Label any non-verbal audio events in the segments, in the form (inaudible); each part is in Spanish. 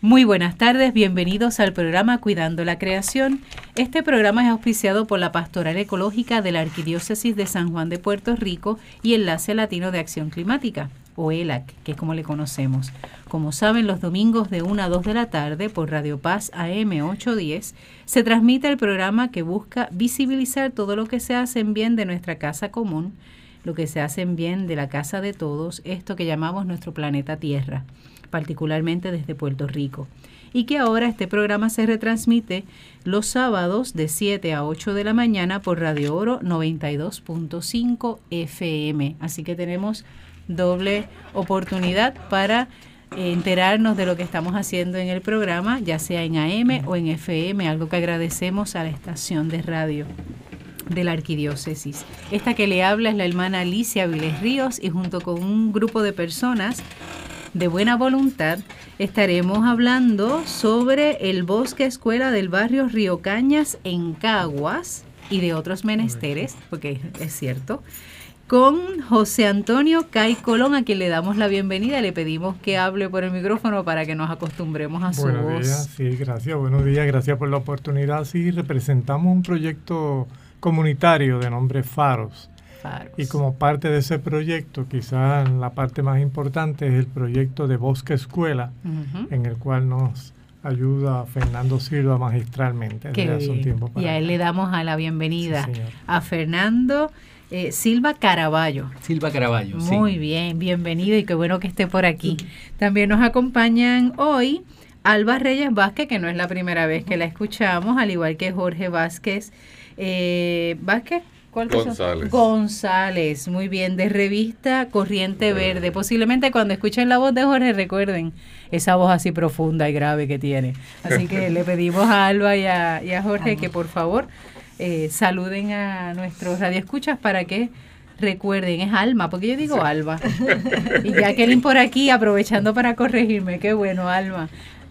Muy buenas tardes, bienvenidos al programa Cuidando la Creación. Este programa es auspiciado por la Pastoral Ecológica de la Arquidiócesis de San Juan de Puerto Rico y Enlace Latino de Acción Climática, o ELAC, que es como le conocemos. Como saben, los domingos de 1 a 2 de la tarde por Radio Paz AM 810 se transmite el programa que busca visibilizar todo lo que se hace en bien de nuestra casa común, lo que se hace en bien de la casa de todos, esto que llamamos nuestro planeta Tierra particularmente desde Puerto Rico, y que ahora este programa se retransmite los sábados de 7 a 8 de la mañana por Radio Oro 92.5 FM. Así que tenemos doble oportunidad para enterarnos de lo que estamos haciendo en el programa, ya sea en AM o en FM, algo que agradecemos a la estación de radio de la arquidiócesis. Esta que le habla es la hermana Alicia Viles Ríos y junto con un grupo de personas de buena voluntad, estaremos hablando sobre el bosque escuela del barrio Río Cañas en Caguas y de otros menesteres, porque es cierto, con José Antonio Cay Colón, a quien le damos la bienvenida. Le pedimos que hable por el micrófono para que nos acostumbremos a su Buenos voz. Días, sí, gracias. Buenos días, gracias por la oportunidad. Sí, representamos un proyecto comunitario de nombre Faros y como parte de ese proyecto, quizás la parte más importante es el proyecto de Bosque Escuela, en el cual nos ayuda Fernando Silva magistralmente desde hace un tiempo. y a él le damos a la bienvenida a Fernando. Eh, Silva Caraballo. Silva Caraballo, Muy bien, bienvenido y qué bueno que esté por aquí. También nos acompañan hoy Alba Reyes Vázquez, que no es la primera vez que la escuchamos, al igual que Jorge Vázquez. Eh, Vázquez, González. González, muy bien, de revista Corriente Verde. Posiblemente cuando escuchen la voz de Jorge recuerden esa voz así profunda y grave que tiene. Así que le pedimos a Alba y a, Jorge que por favor eh, saluden a nuestros radioescuchas para que recuerden, es Alma, porque yo digo Alba. Y Jacqueline por aquí aprovechando para corregirme, qué bueno, Alma.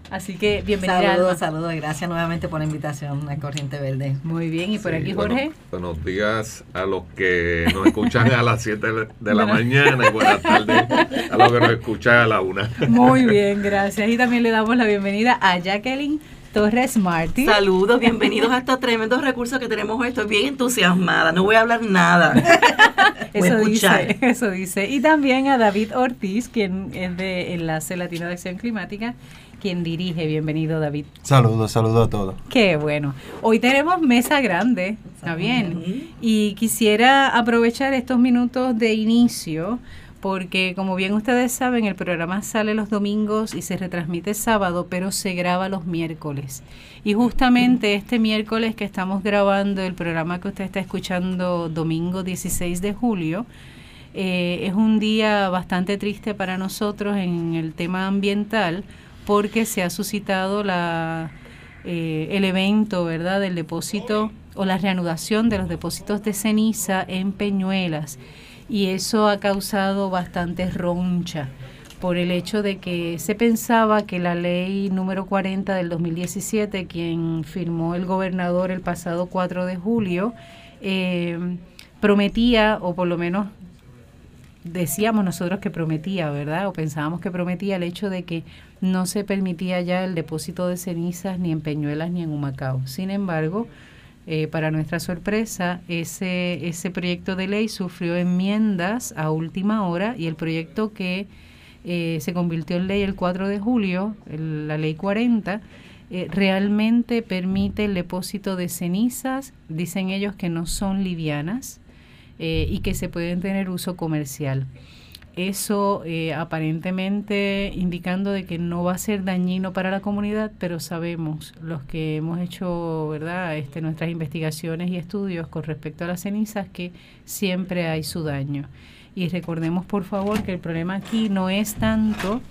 Así que bienvenida. Saludos, saludos, gracias nuevamente por la invitación a Corriente Verde. Muy bien, y por aquí Jorge. buenos días a los que nos escuchan a las 7 de la mañana y buenas tardes a los que nos escuchan a la 1. Muy bien, gracias. Y también le damos la bienvenida a Jacqueline Torres Martí. Saludos, bienvenidos a estos tremendos recursos que tenemos hoy. Estoy bien entusiasmada, no voy a hablar nada. (laughs) eso dice, eso dice. Y también a David Ortiz, quien es de Enlace Latino de Acción Climática quien dirige. Bienvenido, David. Saludos, saludos a todos. Qué bueno. Hoy tenemos mesa grande, ¿está bien? Y quisiera aprovechar estos minutos de inicio porque como bien ustedes saben, el programa sale los domingos y se retransmite sábado, pero se graba los miércoles. Y justamente este miércoles que estamos grabando el programa que usted está escuchando domingo 16 de julio, eh, es un día bastante triste para nosotros en el tema ambiental porque se ha suscitado la, eh, el evento ¿verdad? del depósito o la reanudación de los depósitos de ceniza en Peñuelas y eso ha causado bastante roncha por el hecho de que se pensaba que la ley número 40 del 2017, quien firmó el gobernador el pasado 4 de julio, eh, prometía, o por lo menos decíamos nosotros que prometía, ¿verdad? O pensábamos que prometía el hecho de que no se permitía ya el depósito de cenizas ni en Peñuelas ni en Humacao. Sin embargo, eh, para nuestra sorpresa, ese, ese proyecto de ley sufrió enmiendas a última hora y el proyecto que eh, se convirtió en ley el 4 de julio, la ley 40, eh, realmente permite el depósito de cenizas, dicen ellos que no son livianas, eh, y que se pueden tener uso comercial. Eso eh, aparentemente indicando de que no va a ser dañino para la comunidad, pero sabemos los que hemos hecho verdad este, nuestras investigaciones y estudios con respecto a las cenizas que siempre hay su daño. Y recordemos por favor que el problema aquí no es tanto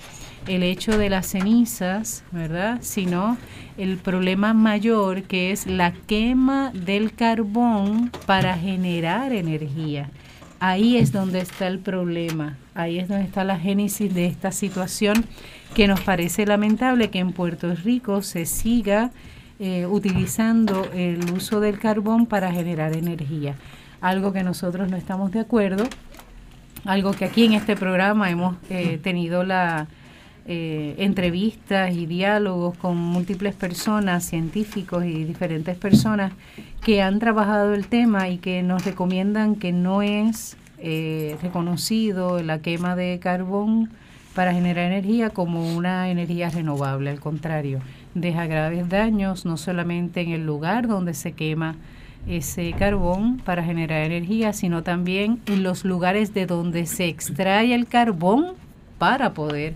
el hecho de las cenizas, ¿verdad? Sino el problema mayor que es la quema del carbón para generar energía. Ahí es donde está el problema, ahí es donde está la génesis de esta situación que nos parece lamentable que en Puerto Rico se siga eh, utilizando el uso del carbón para generar energía. Algo que nosotros no estamos de acuerdo, algo que aquí en este programa hemos eh, tenido la, eh, entrevistas y diálogos con múltiples personas, científicos y diferentes personas que han trabajado el tema y que nos recomiendan que no es eh, reconocido la quema de carbón para generar energía como una energía renovable, al contrario, deja graves daños no solamente en el lugar donde se quema ese carbón para generar energía, sino también en los lugares de donde se extrae el carbón para poder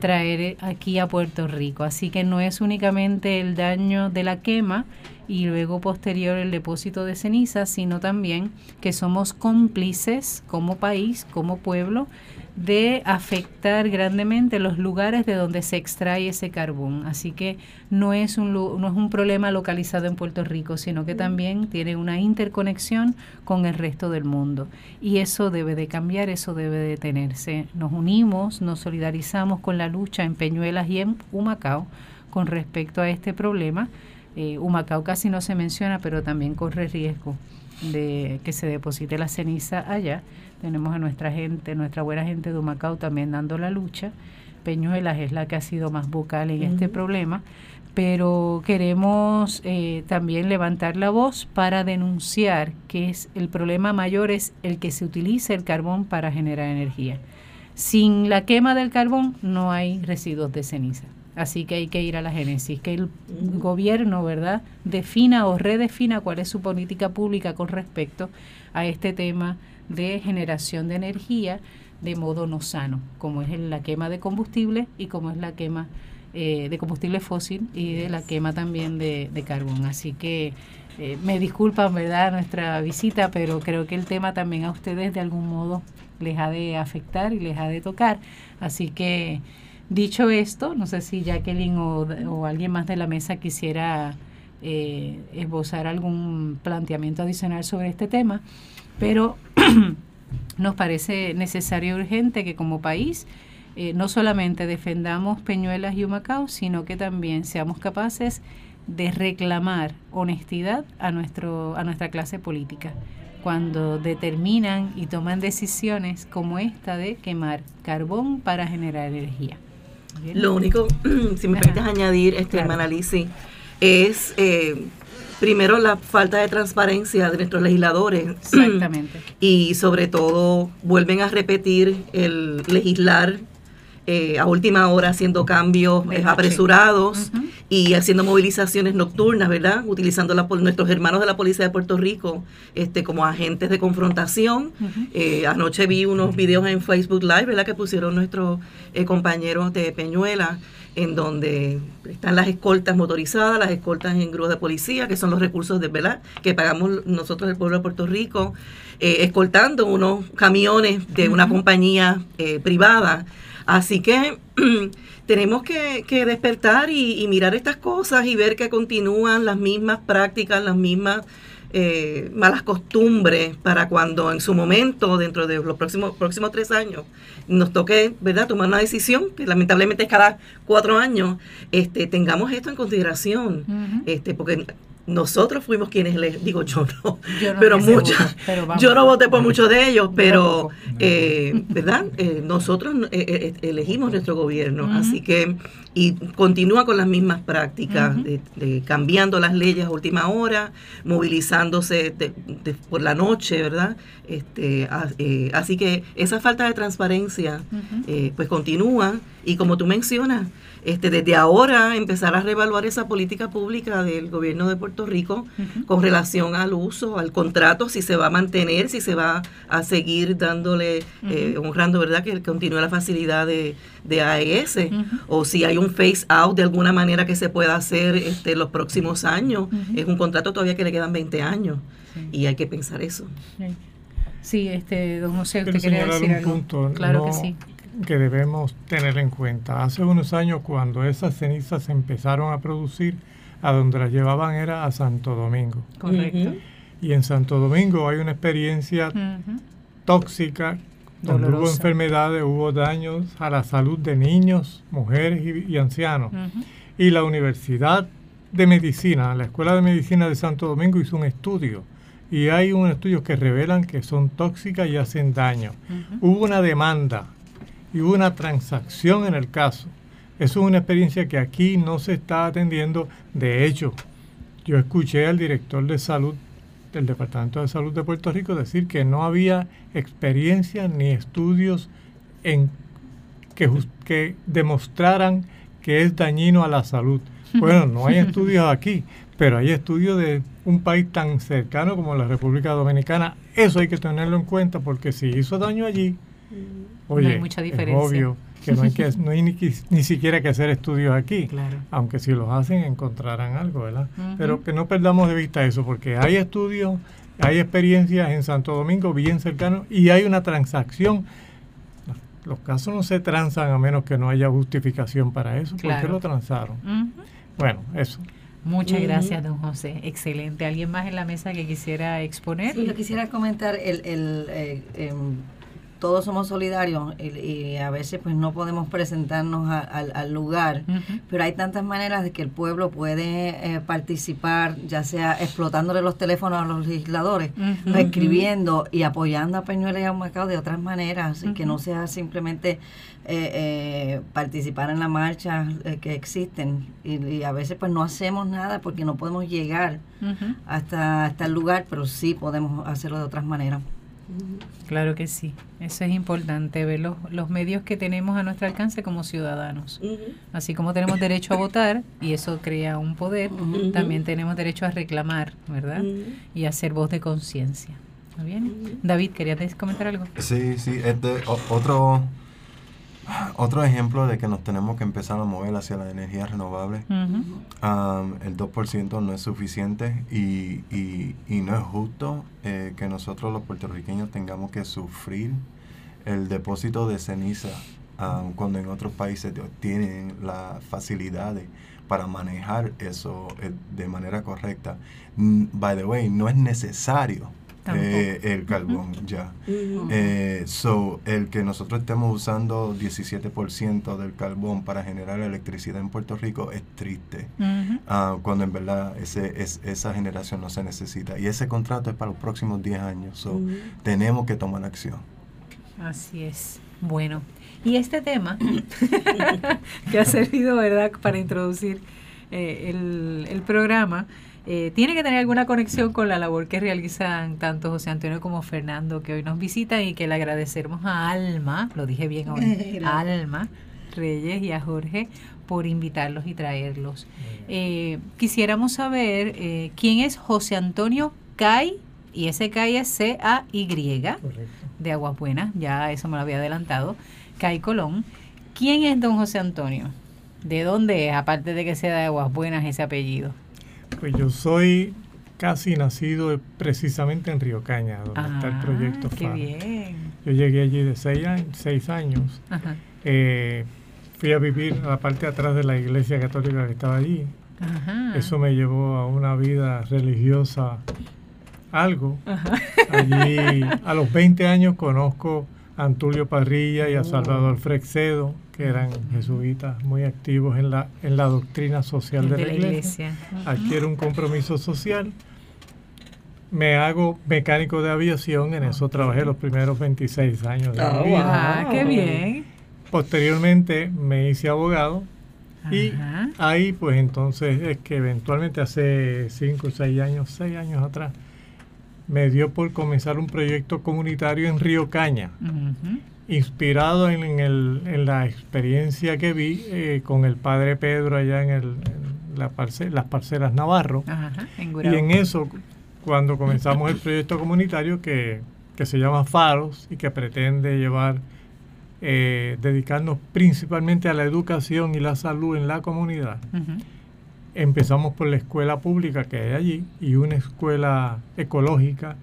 traer aquí a Puerto Rico. Así que no es únicamente el daño de la quema y luego posterior el depósito de cenizas, sino también que somos cómplices como país, como pueblo, de afectar grandemente los lugares de donde se extrae ese carbón. Así que no es un, no es un problema localizado en Puerto Rico, sino que también tiene una interconexión con el resto del mundo. Y eso debe de cambiar, eso debe de detenerse. Nos unimos, nos solidarizamos con la lucha en Peñuelas y en Humacao con respecto a este problema. Eh, Humacao casi no se menciona, pero también corre riesgo de que se deposite la ceniza allá tenemos a nuestra gente, nuestra buena gente de Humacao también dando la lucha. Peñuelas es la que ha sido más vocal en este problema, pero queremos eh, también levantar la voz para denunciar que es el problema mayor es el que se utiliza el carbón para generar energía. Sin la quema del carbón no hay residuos de ceniza. Así que hay que ir a la génesis, que el gobierno, ¿verdad?, defina o redefina cuál es su política pública con respecto a este tema de generación de energía de modo no sano, como es la quema de combustible y como es la quema eh, de combustible fósil y de la quema también de, carbón. Así que eh, me disculpan, ¿verdad?, nuestra visita, pero creo que el tema también a ustedes de algún modo les ha de afectar y les ha de tocar. Así que, dicho esto, no sé si Jacqueline o, alguien más de la mesa quisiera eh, esbozar algún planteamiento adicional sobre este tema, pero (clears throat) nos parece necesario y urgente que como país eh, no solamente defendamos Peñuelas y Humacao, sino que también seamos capaces de reclamar honestidad a, nuestro, a nuestra clase política cuando determinan y toman decisiones como esta de quemar carbón para generar energía. Lo único, (clears throat) si me permites añadir, este, claro. es eh, primero la falta de transparencia de nuestros legisladores. (clears throat) Exactamente. Y sobre todo vuelven a repetir el legislar eh, a última hora haciendo cambios eh, apresurados y haciendo movilizaciones nocturnas, ¿verdad? Utilizando la, nuestros hermanos de la Policía de Puerto Rico este, como agentes de confrontación. Eh, anoche vi unos videos en Facebook Live, ¿verdad? Que pusieron nuestros compañeros de Peñuela en donde están las escoltas motorizadas, las escoltas en grúas de policía, que son los recursos de verdad que pagamos nosotros el pueblo de Puerto Rico, eh, escoltando unos camiones de una compañía eh, privada. Así que (clears throat) tenemos que, despertar y, mirar estas cosas y ver que continúan las mismas prácticas, las mismas eh, malas costumbres para cuando en su momento, dentro de los próximos, próximos tres años, nos toque ¿verdad? tomar una decisión, que lamentablemente es cada cuatro años, este, tengamos esto en consideración, este, porque nosotros fuimos quienes les digo yo no, pero muchas yo no voté por muchos de ellos pero eh, verdad eh, nosotros eh, elegimos nuestro gobierno así que y continúa con las mismas prácticas de, cambiando las leyes a última hora movilizándose por la noche verdad este así que esa falta de transparencia pues continúa y como tú mencionas este, desde ahora empezar a reevaluar esa política pública del gobierno de Puerto Rico con relación al uso, al contrato, si se va a mantener, si se va a seguir dándole, eh, honrando, ¿verdad?, que continúe la facilidad de, de AES, o si hay un phase out de alguna manera que se pueda hacer este, los próximos años. Es un contrato todavía que le quedan 20 años y hay que pensar eso. Sí, este, don José, usted quería decir algo. claro que sí que debemos tener en cuenta. Hace unos años cuando esas cenizas se empezaron a producir, a donde las llevaban era a Santo Domingo. Correcto. Y en Santo Domingo hay una experiencia tóxica, donde hubo enfermedades, hubo daños a la salud de niños, mujeres y, ancianos. Y la Universidad de Medicina, la Escuela de Medicina de Santo Domingo hizo un estudio y hay un estudio que revelan que son tóxicas y hacen daño. Hubo una demanda y hubo una transacción en el caso Eso es una experiencia que aquí no se está atendiendo. De hecho, yo escuché al director de salud del Departamento de Salud de Puerto Rico decir que no había experiencia ni estudios en que, que demostraran que es dañino a la salud. (laughs) Bueno, no hay estudios aquí, pero hay estudios de un país tan cercano como la República Dominicana. Eso hay que tenerlo en cuenta porque si hizo daño allí, mm. oye, hay mucha diferencia. es obvio que no hay, que, (laughs) no hay ni, siquiera que hacer estudios aquí, aunque si los hacen encontrarán algo, ¿verdad? Pero que no perdamos de vista eso, porque hay estudios, hay experiencias en Santo Domingo bien cercanos y hay una transacción. Los casos no se transan a menos que no haya justificación para eso. ¿Por qué lo transaron? Bueno, eso. Muchas gracias, don José. Excelente. ¿Alguien más en la mesa que quisiera exponer? Sí, yo quisiera comentar el, el eh, em, todos somos solidarios y, a veces pues no podemos presentarnos al lugar, pero hay tantas maneras de que el pueblo puede eh, participar, ya sea explotándole los teléfonos a los legisladores, escribiendo y apoyando a Peñuelas y a Macao de otras maneras, y que no sea simplemente eh, eh, participar en la marcha que existen. Y, a veces pues no hacemos nada porque no podemos llegar hasta, hasta el lugar, pero sí podemos hacerlo de otras maneras. Claro que sí, eso es importante, ver los, los medios que tenemos a nuestro alcance como ciudadanos. Así como tenemos derecho a votar y eso crea un poder, también tenemos derecho a reclamar, ¿verdad? Y a ser voz de conciencia. bien? David, ¿querías comentar algo? Sí, sí, este, otro otro ejemplo de que nos tenemos que empezar a mover hacia la energía renovable. el 2% no es suficiente y, y, no es justo eh, que nosotros los puertorriqueños tengamos que sufrir el depósito de ceniza cuando en otros países tienen las facilidades para manejar eso eh, de manera correcta. Mm, by the way, no es necesario eh, el carbón ya. Eh, so, el que nosotros estemos usando 17% del carbón para generar electricidad en Puerto Rico es triste, ah, cuando en verdad ese, es, esa generación no se necesita. Y ese contrato es para los próximos 10 años, so, tenemos que tomar acción. Así es. Bueno, y este tema (laughs) que ha servido, ¿verdad?, para introducir eh, el, el programa, eh, tiene que tener alguna conexión con la labor que realizan tanto José Antonio como Fernando, que hoy nos visitan y que le agradecemos a Alma, lo dije bien hoy, (laughs) a Alma Reyes y a Jorge por invitarlos y traerlos. Eh, quisiéramos saber eh, quién es José Antonio Cay, y ese Cay es C-A-Y, de Aguas Buenas, ya eso me lo había adelantado, Cay Colón. ¿Quién es don José Antonio? ¿De dónde es, aparte de que sea de Aguas Buenas ese apellido? Pues yo soy casi nacido precisamente en Río Caña, donde está el ah, proyecto qué bien. Yo llegué allí de seis años. Seis años. Eh, fui a vivir a la parte de atrás de la iglesia católica que estaba allí. Eso me llevó a una vida religiosa algo. Allí a los 20 años conozco Antulio Parrilla y a oh. Salvador Frexedo que eran jesuitas muy activos en la, en la doctrina social de, la, iglesia. Adquiero un compromiso social. Me hago mecánico de aviación, en eso trabajé los primeros 26 años de mi vida. Ah, qué bien. Posteriormente me hice abogado y ahí pues entonces es que eventualmente hace 5 o 6 años, 6 años atrás, me dio por comenzar un proyecto comunitario en Río Caña. Inspirado en, el, en la experiencia que vi eh, con el padre Pedro allá en, el, la las parcelas Navarro. y en eso, cuando comenzamos el proyecto comunitario que, se llama Faros y que pretende llevar, eh, dedicarnos principalmente a la educación y la salud en la comunidad, empezamos por la escuela pública que hay allí y una escuela ecológica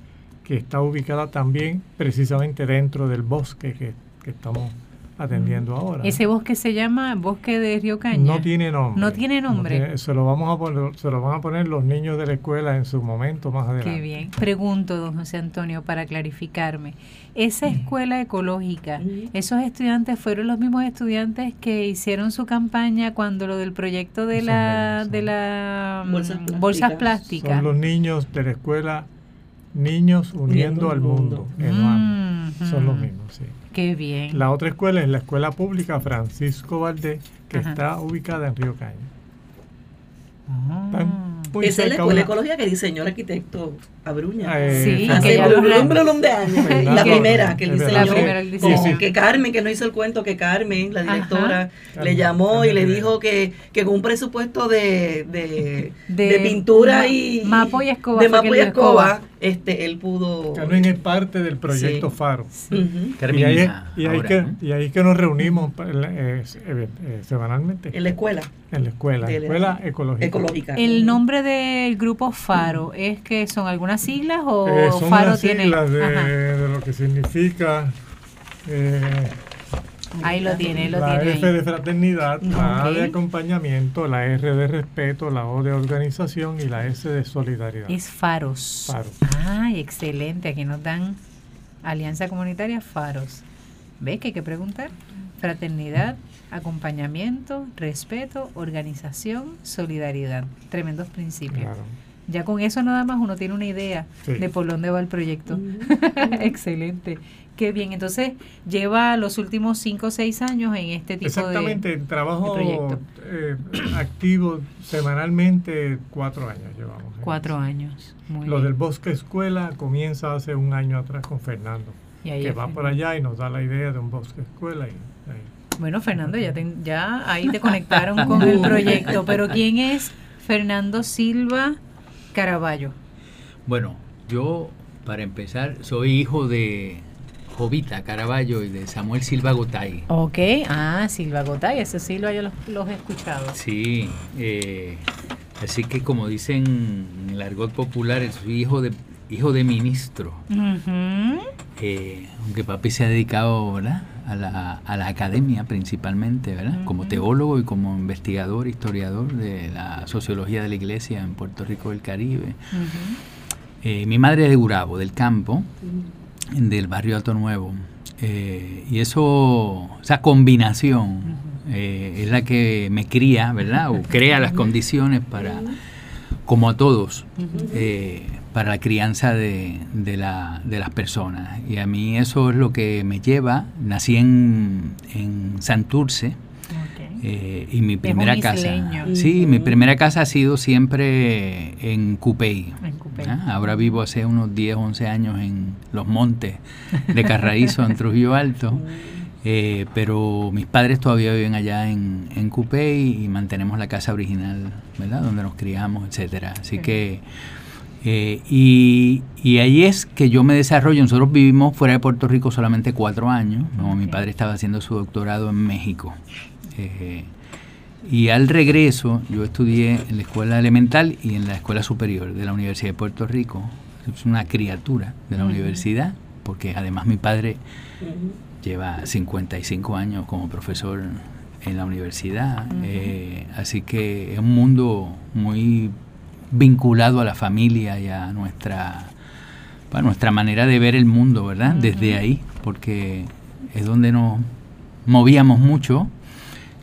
que está ubicada también precisamente dentro del bosque que, estamos atendiendo ahora. ¿Ese bosque se llama Bosque de Río Caña? No tiene nombre. No tiene nombre. se, lo vamos a poner, se lo van a poner los niños de la escuela en su momento más adelante. Qué bien. Pregunto, don José Antonio, para clarificarme. Esa escuela ecológica, ¿esos estudiantes fueron los mismos estudiantes que hicieron su campaña cuando lo del proyecto de la, de la mm, bolsas plásticas? Son los niños de la escuela Niños Uniendo, al Mundo, mm, Son los mismos, sí. Qué bien. La otra escuela es la Escuela Pública Francisco Valdés, que está ubicada en Río Caño. Ah. Esa es la escuela de ecología que diseñó el arquitecto Abruña. Eh, sí, hace un de años. la primera que diseñó. La primera diseño. Que Carmen, que no hizo el cuento, que Carmen, la directora, le llamó y le dijo que, que con un presupuesto de, de, de, pintura y. Mapo y escoba. De Mapo y escoba, este, él pudo. Carmen es parte del proyecto Faro. y, ahí, y, que, y ahí que nos reunimos eh, eh, semanalmente. En la escuela. En la escuela, escuela ecológica. ecológica. El nombre del grupo Faro es que son algunas siglas o eh, Faro tiene siglas de, lo que significa eh, ahí lo tiene lo la F de fraternidad la A de acompañamiento la R de respeto la O de organización y la S de solidaridad. Es Faros. Faros. Ay excelente. Aquí nos dan Alianza Comunitaria Faros. ¿ves que hay que preguntar? fraternidad acompañamiento, respeto, organización, solidaridad. Tremendos principios. Ya con eso nada más uno tiene una idea de por dónde va el proyecto. (laughs) Excelente. Qué bien. Entonces, lleva los últimos cinco o seis años en este tipo Exactamente, de Exactamente, trabajo eh, activo semanalmente, cuatro años llevamos. Cuatro años. Lo del Bosque Escuela comienza hace un año atrás con Fernando, que va por allá y nos da la idea de un Bosque Escuela. Y, bueno, Fernando, ya, ya ahí te conectaron con el proyecto, pero ¿quién es Fernando Silva Caraballo? Bueno, yo, para empezar, soy hijo de Jovita Caraballo y de Samuel Silva Gotay. Ok, ah, Silva Gotay, ese Silva yo los, he escuchado. Sí, eh, así que como dicen en el argot popular, soy hijo de hijo de ministro. Eh, aunque papi se ha dedicado ¿verdad? A, la, a la academia principalmente, ¿verdad? como teólogo y como investigador, historiador de la sociología de la iglesia en Puerto Rico del Caribe. Eh, mi madre es de Gurabo, del campo, del barrio Alto Nuevo. Eh, y eso, esa combinación es la que me cría, ¿verdad? O crea las (laughs) condiciones para, como a todos, para la crianza de, de, la, de, las personas. Y a mí eso es lo que me lleva. Nací en, en Santurce. Eh, y mi primera casa. Sí, mi primera casa ha sido siempre en Cupey. ¿Ah? Ahora vivo hace unos 10, 11 años en los montes de Carraízo, en (laughs) Trujillo Alto. Eh, pero mis padres todavía viven allá en, en Cupey y mantenemos la casa original, ¿verdad? Donde nos criamos, etcétera. Así que eh, y, y, ahí es que yo me desarrollo. Nosotros vivimos fuera de Puerto Rico solamente cuatro años. Mi padre estaba haciendo su doctorado en México. Eh, y al regreso, yo estudié en la escuela elemental y en la escuela superior de la Universidad de Puerto Rico. Es una criatura de la universidad, porque además mi padre lleva 55 años como profesor en la universidad. Eh, así que es un mundo muy vinculado a la familia y a nuestra, nuestra manera de ver el mundo, ¿verdad? Desde ahí, porque es donde nos movíamos mucho.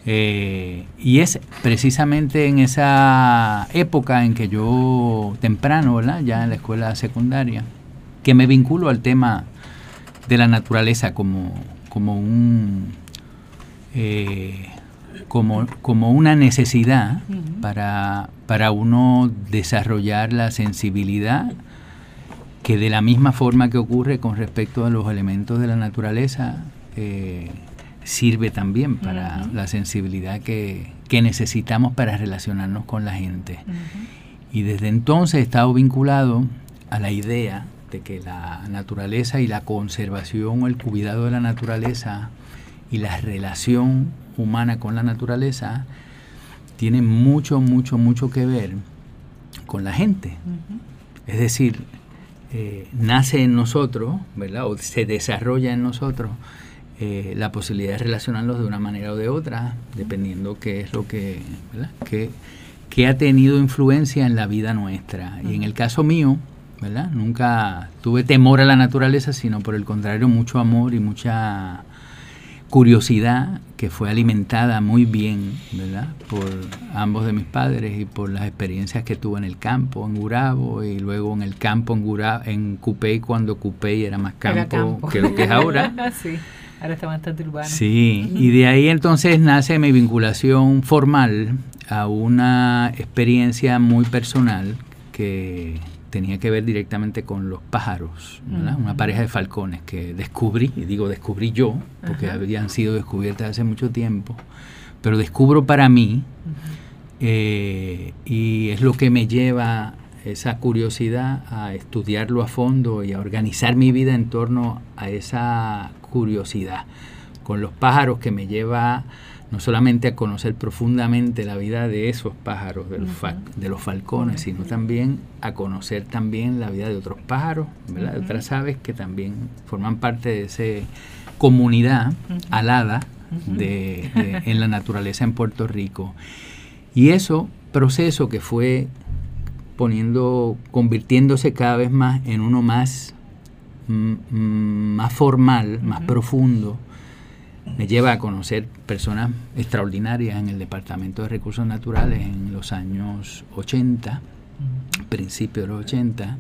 Eh, y es precisamente en esa época en que yo, temprano, ¿verdad? Ya en la escuela secundaria, que me vinculo al tema de la naturaleza como, como un... Eh, como, como una necesidad para, para uno desarrollar la sensibilidad que de la misma forma que ocurre con respecto a los elementos de la naturaleza, eh, sirve también para la sensibilidad que, que, necesitamos para relacionarnos con la gente. Y desde entonces he estado vinculado a la idea de que la naturaleza y la conservación o el cuidado de la naturaleza y la relación humana con la naturaleza tiene mucho, mucho, mucho que ver con la gente. Es decir, eh, nace en nosotros, ¿verdad? O se desarrolla en nosotros eh, la posibilidad de relacionarlos de una manera o de otra, dependiendo qué es lo que, ¿verdad? Que, ha tenido influencia en la vida nuestra. Y en el caso mío, ¿verdad? Nunca tuve temor a la naturaleza, sino por el contrario, mucho amor y mucha curiosidad que fue alimentada muy bien, ¿verdad? Por ambos de mis padres y por las experiencias que tuve en el campo, en Gurabo, y luego en el campo en Gurabo, en Cupey, cuando Cupey era más campo, que lo que es ahora. (laughs) Ahora está bastante urbano. Sí, y de ahí entonces nace mi vinculación formal a una experiencia muy personal que tenía que ver directamente con los pájaros, una pareja de falcones que descubrí, y digo descubrí yo, porque habían sido descubiertas hace mucho tiempo, pero descubro para mí, eh, y es lo que me lleva esa curiosidad a estudiarlo a fondo y a organizar mi vida en torno a esa curiosidad, con los pájaros que me lleva no solamente a conocer profundamente la vida de esos pájaros, de los, de los falcones, sino también a conocer también la vida de otros pájaros, de otras aves que también forman parte de esa comunidad alada de, en la naturaleza en Puerto Rico. Y eso proceso que fue poniendo, convirtiéndose cada vez más en uno más, mm, mm, más formal, más profundo, me lleva a conocer personas extraordinarias en el Departamento de Recursos Naturales en los años 80, principios de los 80,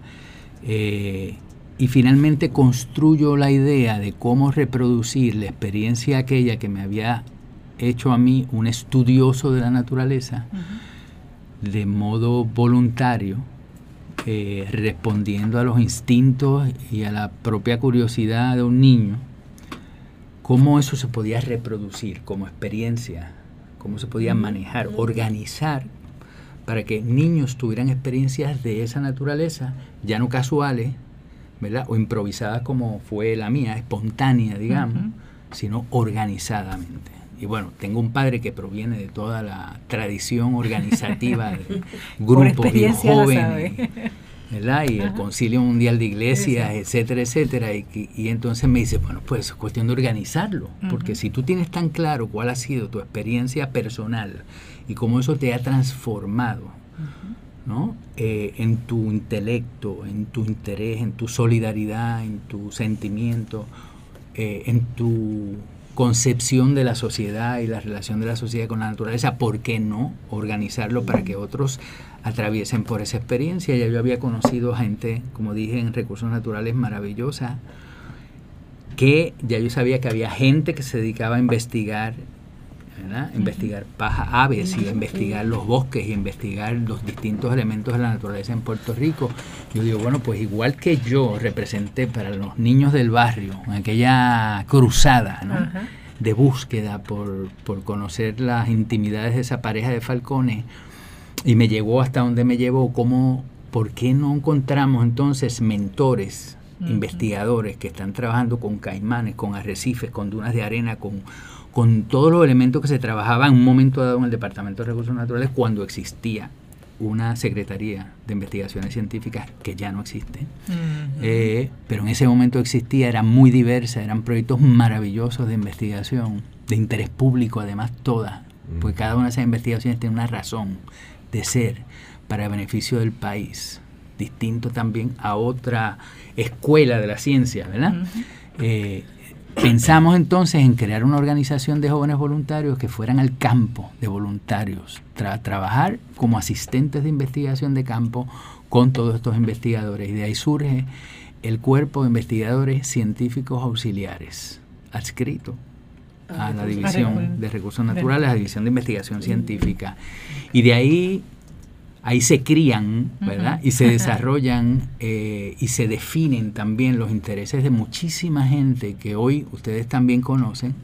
eh, y finalmente construyo la idea de cómo reproducir la experiencia aquella que me había hecho a mí un estudioso de la naturaleza de modo voluntario, eh, respondiendo a los instintos y a la propia curiosidad de un niño cómo eso se podía reproducir como experiencia, cómo se podía manejar, organizar para que niños tuvieran experiencias de esa naturaleza, ya no casuales, ¿verdad? O improvisadas como fue la mía, espontánea, digamos, sino organizadamente. Y bueno, tengo un padre que proviene de toda la tradición organizativa de (laughs) grupos de jóvenes y el Concilio Mundial de Iglesias, etcétera, etcétera. Y, entonces me dice, bueno, pues es cuestión de organizarlo, porque si tú tienes tan claro cuál ha sido tu experiencia personal y cómo eso te ha transformado, ¿no? Eh, en tu intelecto, en tu interés, en tu solidaridad, en tu sentimiento, eh, en tu concepción de la sociedad y la relación de la sociedad con la naturaleza, ¿por qué no organizarlo para que otros atraviesen por esa experiencia. Ya yo había conocido gente, como dije, en recursos naturales maravillosa, que ya yo sabía que había gente que se dedicaba a investigar, ¿verdad? investigar paja aves y investigar los bosques y investigar los distintos elementos de la naturaleza en Puerto Rico. Yo digo, bueno, pues igual que yo representé para los niños del barrio, en aquella cruzada, de búsqueda por, por conocer las intimidades de esa pareja de falcones, y me llevó hasta donde me llevó, como, ¿por qué no encontramos entonces mentores, investigadores que están trabajando con caimanes, con arrecifes, con dunas de arena, con, con todos los elementos que se trabajaban en un momento dado en el Departamento de Recursos Naturales cuando existía una Secretaría de Investigaciones Científicas que ya no existe, eh, pero en ese momento existía, era muy diversa, eran proyectos maravillosos de investigación, de interés público además todas, porque cada una de esas investigaciones tiene una razón de ser para beneficio del país, distinto también a otra escuela de la ciencia, ¿verdad? Eh, pensamos entonces en crear una organización de jóvenes voluntarios que fueran al campo de voluntarios, trabajar como asistentes de investigación de campo con todos estos investigadores. Y de ahí surge el cuerpo de investigadores científicos auxiliares, adscrito a la División de Recursos Naturales, a la División de Investigación Científica. Y de ahí, ahí se crían, ¿verdad? Y se (laughs) desarrollan eh, y se definen también los intereses de muchísima gente que hoy ustedes también conocen,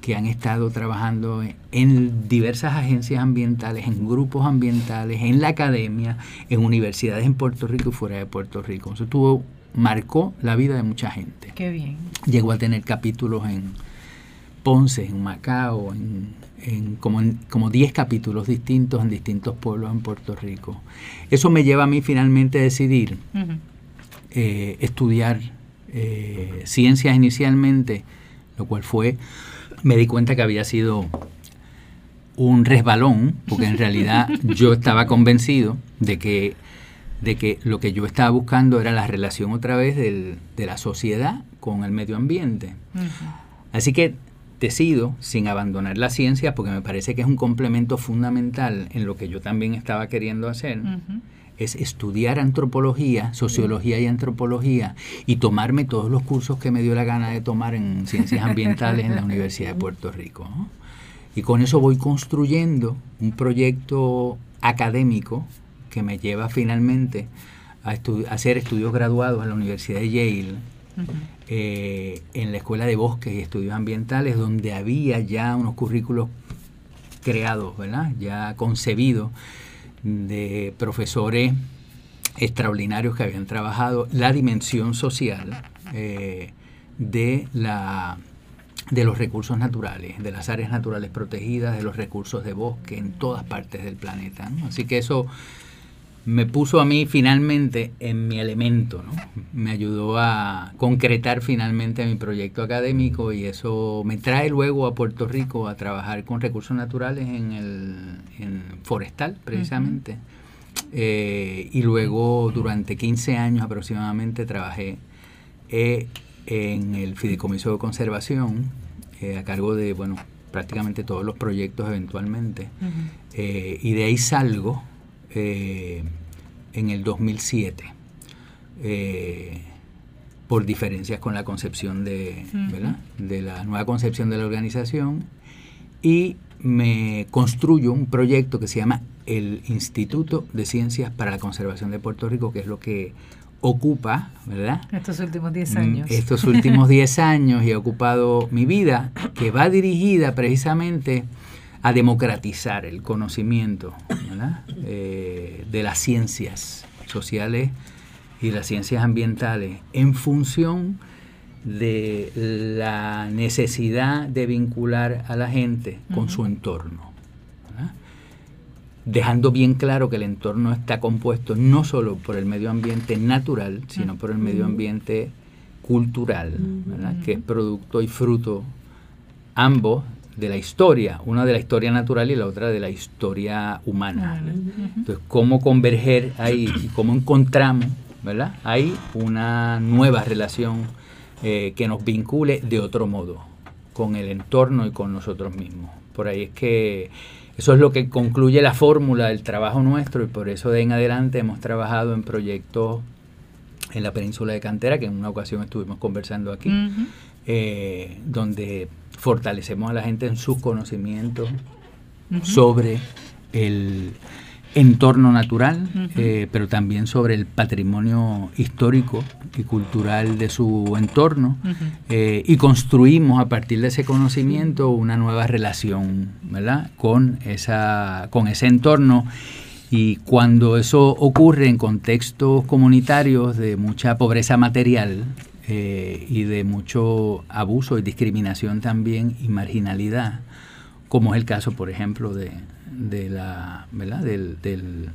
que han estado trabajando en diversas agencias ambientales, en grupos ambientales, en la academia, en universidades en Puerto Rico y fuera de Puerto Rico. Eso tuvo, marcó la vida de mucha gente. Qué bien. Llegó a tener capítulos en Ponce, en Macao, en, como, en, como 10 capítulos distintos en distintos pueblos en Puerto Rico. Eso me lleva a mí finalmente a decidir eh, estudiar eh, ciencias inicialmente, lo cual fue, me di cuenta que había sido un resbalón, porque en realidad (laughs) yo estaba convencido de que, de que lo que yo estaba buscando era la relación otra vez del, de la sociedad con el medio ambiente. Así que decido, sin abandonar la ciencia, porque me parece que es un complemento fundamental en lo que yo también estaba queriendo hacer, es estudiar antropología, sociología y antropología y tomarme todos los cursos que me dio la gana de tomar en ciencias ambientales en la Universidad de Puerto Rico. Y con eso voy construyendo un proyecto académico que me lleva finalmente a, hacer estudios graduados en la Universidad de Yale, eh, en la Escuela de Bosques y Estudios Ambientales, donde había ya unos currículos creados, ¿verdad? ya concebidos de profesores extraordinarios que habían trabajado la dimensión social eh, de, la, de los recursos naturales, de las áreas naturales protegidas, de los recursos de bosque en todas partes del planeta. Así que eso me puso a mí finalmente en mi elemento, ¿no? me ayudó a concretar finalmente mi proyecto académico y eso me trae luego a Puerto Rico a trabajar con recursos naturales en el en forestal precisamente. Eh, y luego durante 15 años aproximadamente trabajé eh, en el Fideicomiso de Conservación eh, a cargo de, bueno, prácticamente todos los proyectos eventualmente. y de ahí salgo eh, en el 2007 eh, por diferencias con la concepción de, de la nueva concepción de la organización y me construyo un proyecto que se llama el Instituto de Ciencias para la Conservación de Puerto Rico, que es lo que ocupa, ¿verdad? Estos últimos 10 mm, años. Estos últimos (laughs) 10 años y ha ocupado mi vida, que va dirigida precisamente a democratizar el conocimiento eh, de las ciencias sociales y las ciencias ambientales en función de la necesidad de vincular a la gente con su entorno. Dejando bien claro que el entorno está compuesto no solo por el medio ambiente natural, sino por el medio ambiente cultural, que es producto y fruto ambos de la historia, una de la historia natural y la otra de la historia humana. Entonces, cómo converger ahí y cómo encontramos, ¿verdad? Hay una nueva relación eh, que nos vincule de otro modo con el entorno y con nosotros mismos. Por ahí es que eso es lo que concluye la fórmula del trabajo nuestro y por eso de en adelante hemos trabajado en proyectos en la península de Cantera, que en una ocasión estuvimos conversando aquí, eh, donde fortalecemos a la gente en sus conocimientos sobre el entorno natural, eh, pero también sobre el patrimonio histórico y cultural de su entorno, eh, y construimos a partir de ese conocimiento una nueva relación ¿verdad? Con, esa, con ese entorno. Y cuando eso ocurre en contextos comunitarios de mucha pobreza material, eh, y de mucho abuso y discriminación también y marginalidad, como es el caso, por ejemplo, de, de la, ¿verdad? Del, del,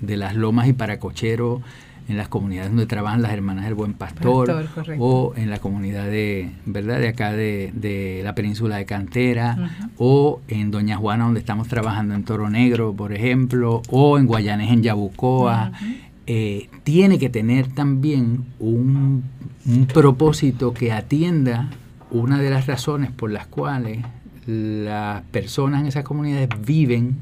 de las lomas y paracocheros en las comunidades donde trabajan las hermanas del Buen Pastor, o en la comunidad de, ¿verdad? de acá de, de la península de Cantera, o en Doña Juana donde estamos trabajando en Toro Negro, por ejemplo, o en Guayanes en Yabucoa, eh, tiene que tener también un, propósito que atienda una de las razones por las cuales las personas en esas comunidades viven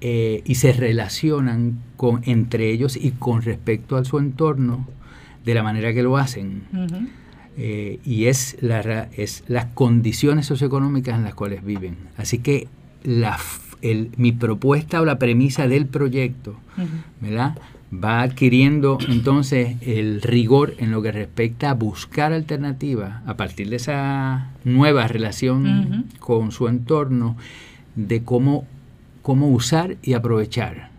eh, y se relacionan con, entre ellos y con respecto a su entorno de la manera que lo hacen. Eh, y es, la, es las condiciones socioeconómicas en las cuales viven. Así que la, mi propuesta o la premisa del proyecto, ¿verdad? Va adquiriendo entonces el rigor en lo que respecta a buscar alternativas a partir de esa nueva relación con su entorno de cómo, cómo usar y aprovechar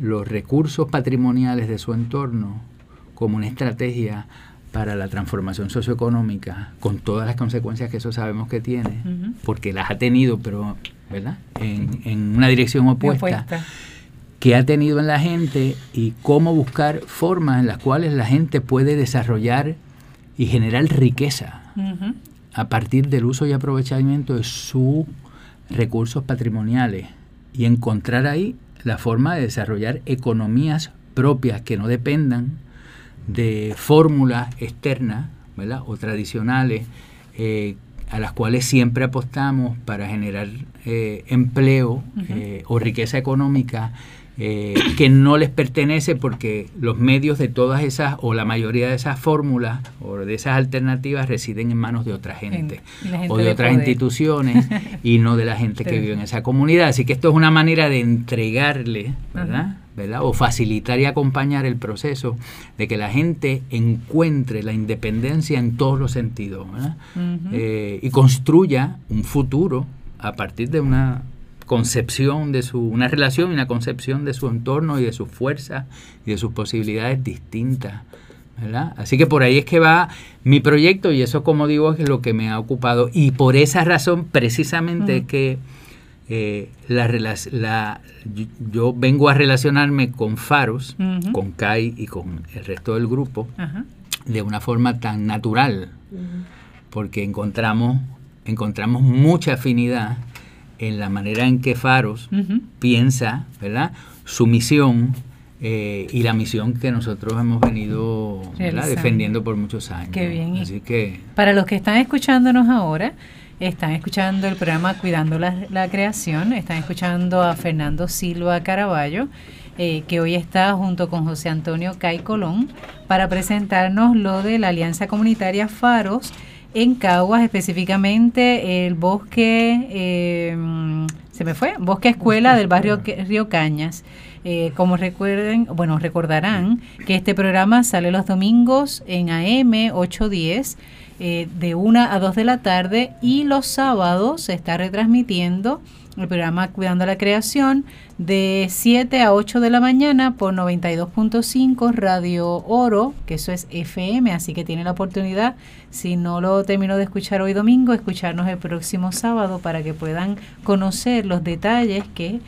los recursos patrimoniales de su entorno como una estrategia para la transformación socioeconómica, con todas las consecuencias que eso sabemos que tiene, porque las ha tenido, pero ¿verdad? En, en una dirección opuesta que ha tenido en la gente y cómo buscar formas en las cuales la gente puede desarrollar y generar riqueza a partir del uso y aprovechamiento de sus recursos patrimoniales y encontrar ahí la forma de desarrollar economías propias que no dependan de fórmulas externas o tradicionales eh, a las cuales siempre apostamos para generar eh, empleo eh, o riqueza económica eh, que no les pertenece porque los medios de todas esas o la mayoría de esas fórmulas o de esas alternativas residen en manos de otra gente, o de, otras instituciones y no de la gente que vive en esa comunidad. Así que esto es una manera de entregarle, ¿verdad? ¿verdad? O facilitar y acompañar el proceso de que la gente encuentre la independencia en todos los sentidos eh, y construya un futuro a partir de una concepción de su, una relación y una concepción de su entorno y de sus fuerzas y de sus posibilidades distintas. ¿verdad? Así que por ahí es que va mi proyecto y eso como digo es lo que me ha ocupado y por esa razón precisamente es que eh, la, la, yo vengo a relacionarme con Faros, con Kai y con el resto del grupo de una forma tan natural porque encontramos, encontramos mucha afinidad en la manera en que Faros piensa, ¿verdad? Su misión eh, y la misión que nosotros hemos venido defendiendo por muchos años. Qué bien. Así que para los que están escuchándonos ahora, están escuchando el programa Cuidando la, Creación, están escuchando a Fernando Silva Caraballo. Eh, que hoy está junto con José Antonio Cay Colón para presentarnos lo de la Alianza Comunitaria Faros en Caguas, específicamente el bosque, eh, se me fue, bosque escuela del barrio Río Cañas. Eh, como recuerden, bueno, recordarán que este programa sale los domingos en AM 810 eh, de 1 a 2 de la tarde y los sábados se está retransmitiendo el programa Cuidando la Creación de 7 a 8 de la mañana por 92.5 Radio Oro, que eso es FM, así que tiene la oportunidad, si no lo terminó de escuchar hoy domingo, escucharnos el próximo sábado para que puedan conocer los detalles que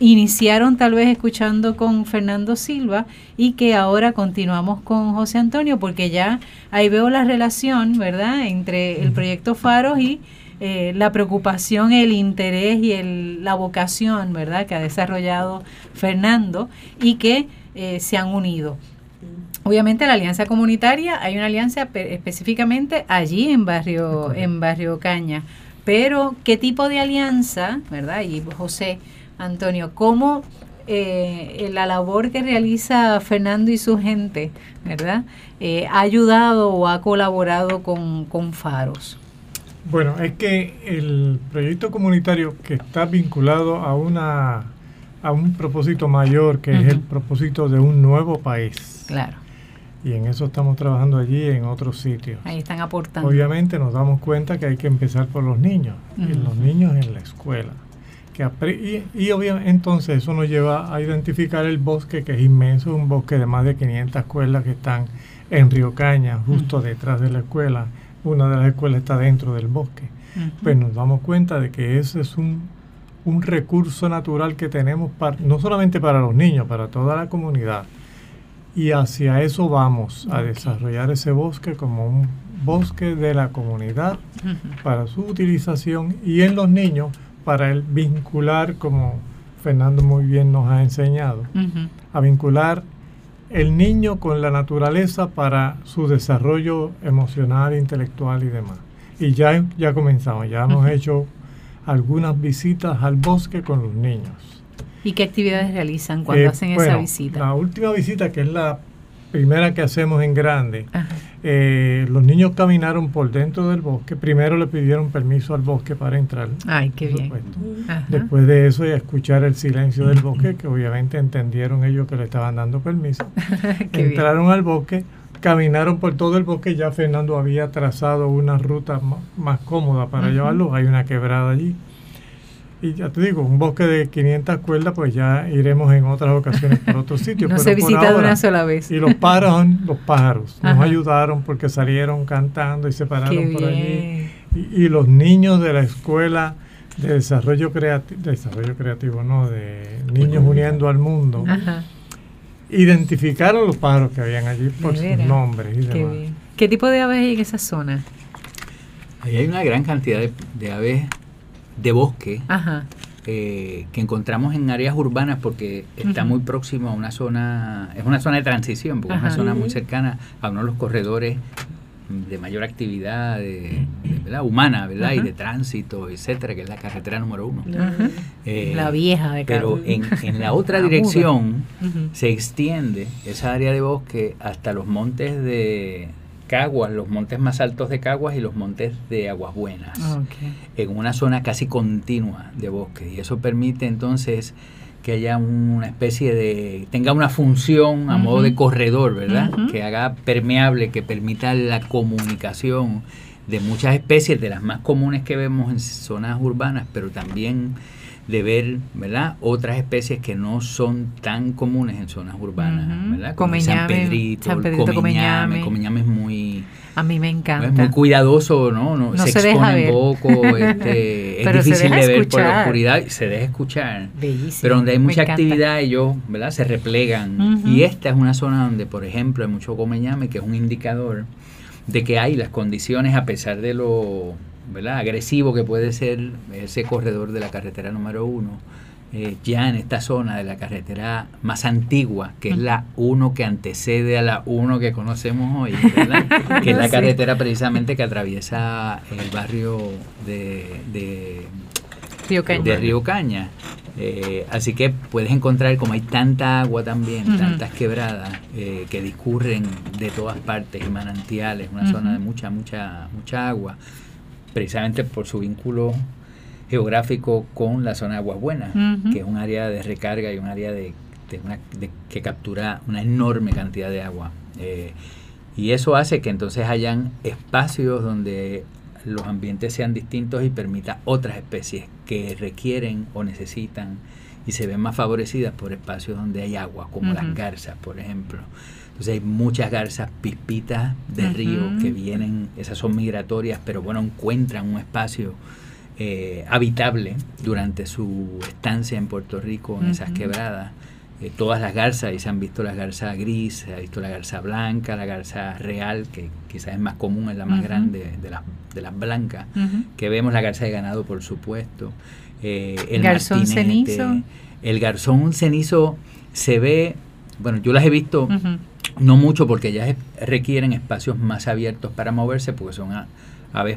iniciaron tal vez escuchando con Fernando Silva y que ahora continuamos con José Antonio porque ya ahí veo la relación, ¿verdad?, entre el proyecto Faros y eh, la preocupación, el interés y el, la vocación, ¿verdad?, que ha desarrollado Fernando y que eh, se han unido. Obviamente la alianza comunitaria, hay una alianza específicamente allí en barrio, en barrio Caña, pero ¿qué tipo de alianza, verdad? Y José, Antonio, ¿cómo eh, la labor que realiza Fernando y su gente, ¿verdad? ha ayudado o ha colaborado con, con Faros. Bueno, es que el proyecto comunitario que está vinculado a una a un propósito mayor que es el propósito de un nuevo país. Claro. Y en eso estamos trabajando allí en otros sitios. Ahí están aportando. Obviamente nos damos cuenta que hay que empezar por los niños, y los niños en la escuela. Que y, obviamente entonces eso nos lleva a identificar el bosque que es inmenso, un bosque de más de 500 escuelas que están en Río Caña, justo detrás de la escuela una de las escuelas está dentro del bosque. Pues nos damos cuenta de que ese es un, recurso natural que tenemos para, no solamente para los niños, para toda la comunidad. Y hacia eso vamos, a desarrollar ese bosque como un bosque de la comunidad para su utilización y en los niños para el vincular, como Fernando muy bien nos ha enseñado, a vincular el niño con la naturaleza para su desarrollo emocional, intelectual y demás. Y ya, ya comenzamos, ya hemos hecho algunas visitas al bosque con los niños. ¿Y qué actividades realizan cuando eh, hacen esa visita? La última visita, que es la primera que hacemos en grande, eh, los niños caminaron por dentro del bosque. Primero le pidieron permiso al bosque para entrar. Ay, qué bien. Después de eso y escuchar el silencio del bosque, que obviamente entendieron ellos que le estaban dando permiso. (laughs) Entraron al bosque, caminaron por todo el bosque. Ya Fernando había trazado una ruta más, cómoda para llevarlos. Hay una quebrada allí. Y ya te digo, un bosque de 500 cuerdas, pues ya iremos en otras ocasiones por otros (laughs) sitios. no se visita de una sola vez. Y los pájaros, los pájaros nos ayudaron porque salieron cantando y se pararon por allí. Y, los niños de la escuela de desarrollo creativo, desarrollo creativo, no, de niños uniendo al mundo, identificaron los pájaros que habían allí por sus nombres y demás. ¿Qué tipo de aves hay en esa zona? Ahí hay una gran cantidad de aves de bosque eh, que encontramos en áreas urbanas porque está muy próximo a una zona, es una zona de transición, porque es una zona muy cercana a uno de los corredores de mayor actividad de, humana, ¿verdad? Y de tránsito, etcétera, que es la carretera número uno. Eh, la vieja de Pero en, en, la (laughs) otra dirección se extiende esa área de bosque hasta los montes de Caguas, los montes más altos de Caguas y los montes de Aguas Buenas, en una zona casi continua de bosque. Y eso permite entonces que haya una especie de, tenga una función a modo de corredor, ¿verdad? Que haga permeable, que permita la comunicación de muchas especies, de las más comunes que vemos en zonas urbanas, pero también de ver, ¿verdad? Otras especies que no son tan comunes en zonas urbanas, ¿verdad? Como San Pedrito, San Pedrito Comeñame. Comeñame es muy... A mí me encanta. Es muy cuidadoso, ¿no? No, se, se expone poco, este, (laughs) es difícil de ver por la oscuridad, se deja escuchar. Bellísimo, pero donde hay mucha actividad ellos, ¿verdad? Se replegan. Y esta es una zona donde, por ejemplo, hay mucho comeñame, que es un indicador de que hay las condiciones, a pesar de lo ¿verdad? agresivo que puede ser ese corredor de la carretera número uno, eh, ya en esta zona de la carretera más antigua, que es la 1 que antecede a la 1 que conocemos hoy, (laughs) que es la carretera precisamente que atraviesa el barrio de, de Río Caña. De Río Caña. Eh, así que puedes encontrar como hay tanta agua también, tantas quebradas eh, que discurren de todas partes manantiales, una zona de mucha, mucha, mucha agua precisamente por su vínculo geográfico con la zona de Aguas Buenas, que es un área de recarga y un área de, que captura una enorme cantidad de agua. Eh, y eso hace que entonces hayan espacios donde los ambientes sean distintos y permita otras especies que requieren o necesitan y se ven más favorecidas por espacios donde hay agua, como las garzas, por ejemplo. Entonces hay muchas garzas pispitas de río que vienen, esas son migratorias, pero bueno, encuentran un espacio eh, habitable durante su estancia en Puerto Rico, en esas quebradas. Eh, todas las garzas, y se han visto las garzas gris, se ha visto la garza blanca, la garza real, que quizás es más común, es la más grande de, las, de las blancas, que vemos la garza de ganado, por supuesto. Eh, el garzón cenizo. El garzón cenizo se ve, bueno, yo las he visto no mucho porque ya requieren espacios más abiertos para moverse porque son aves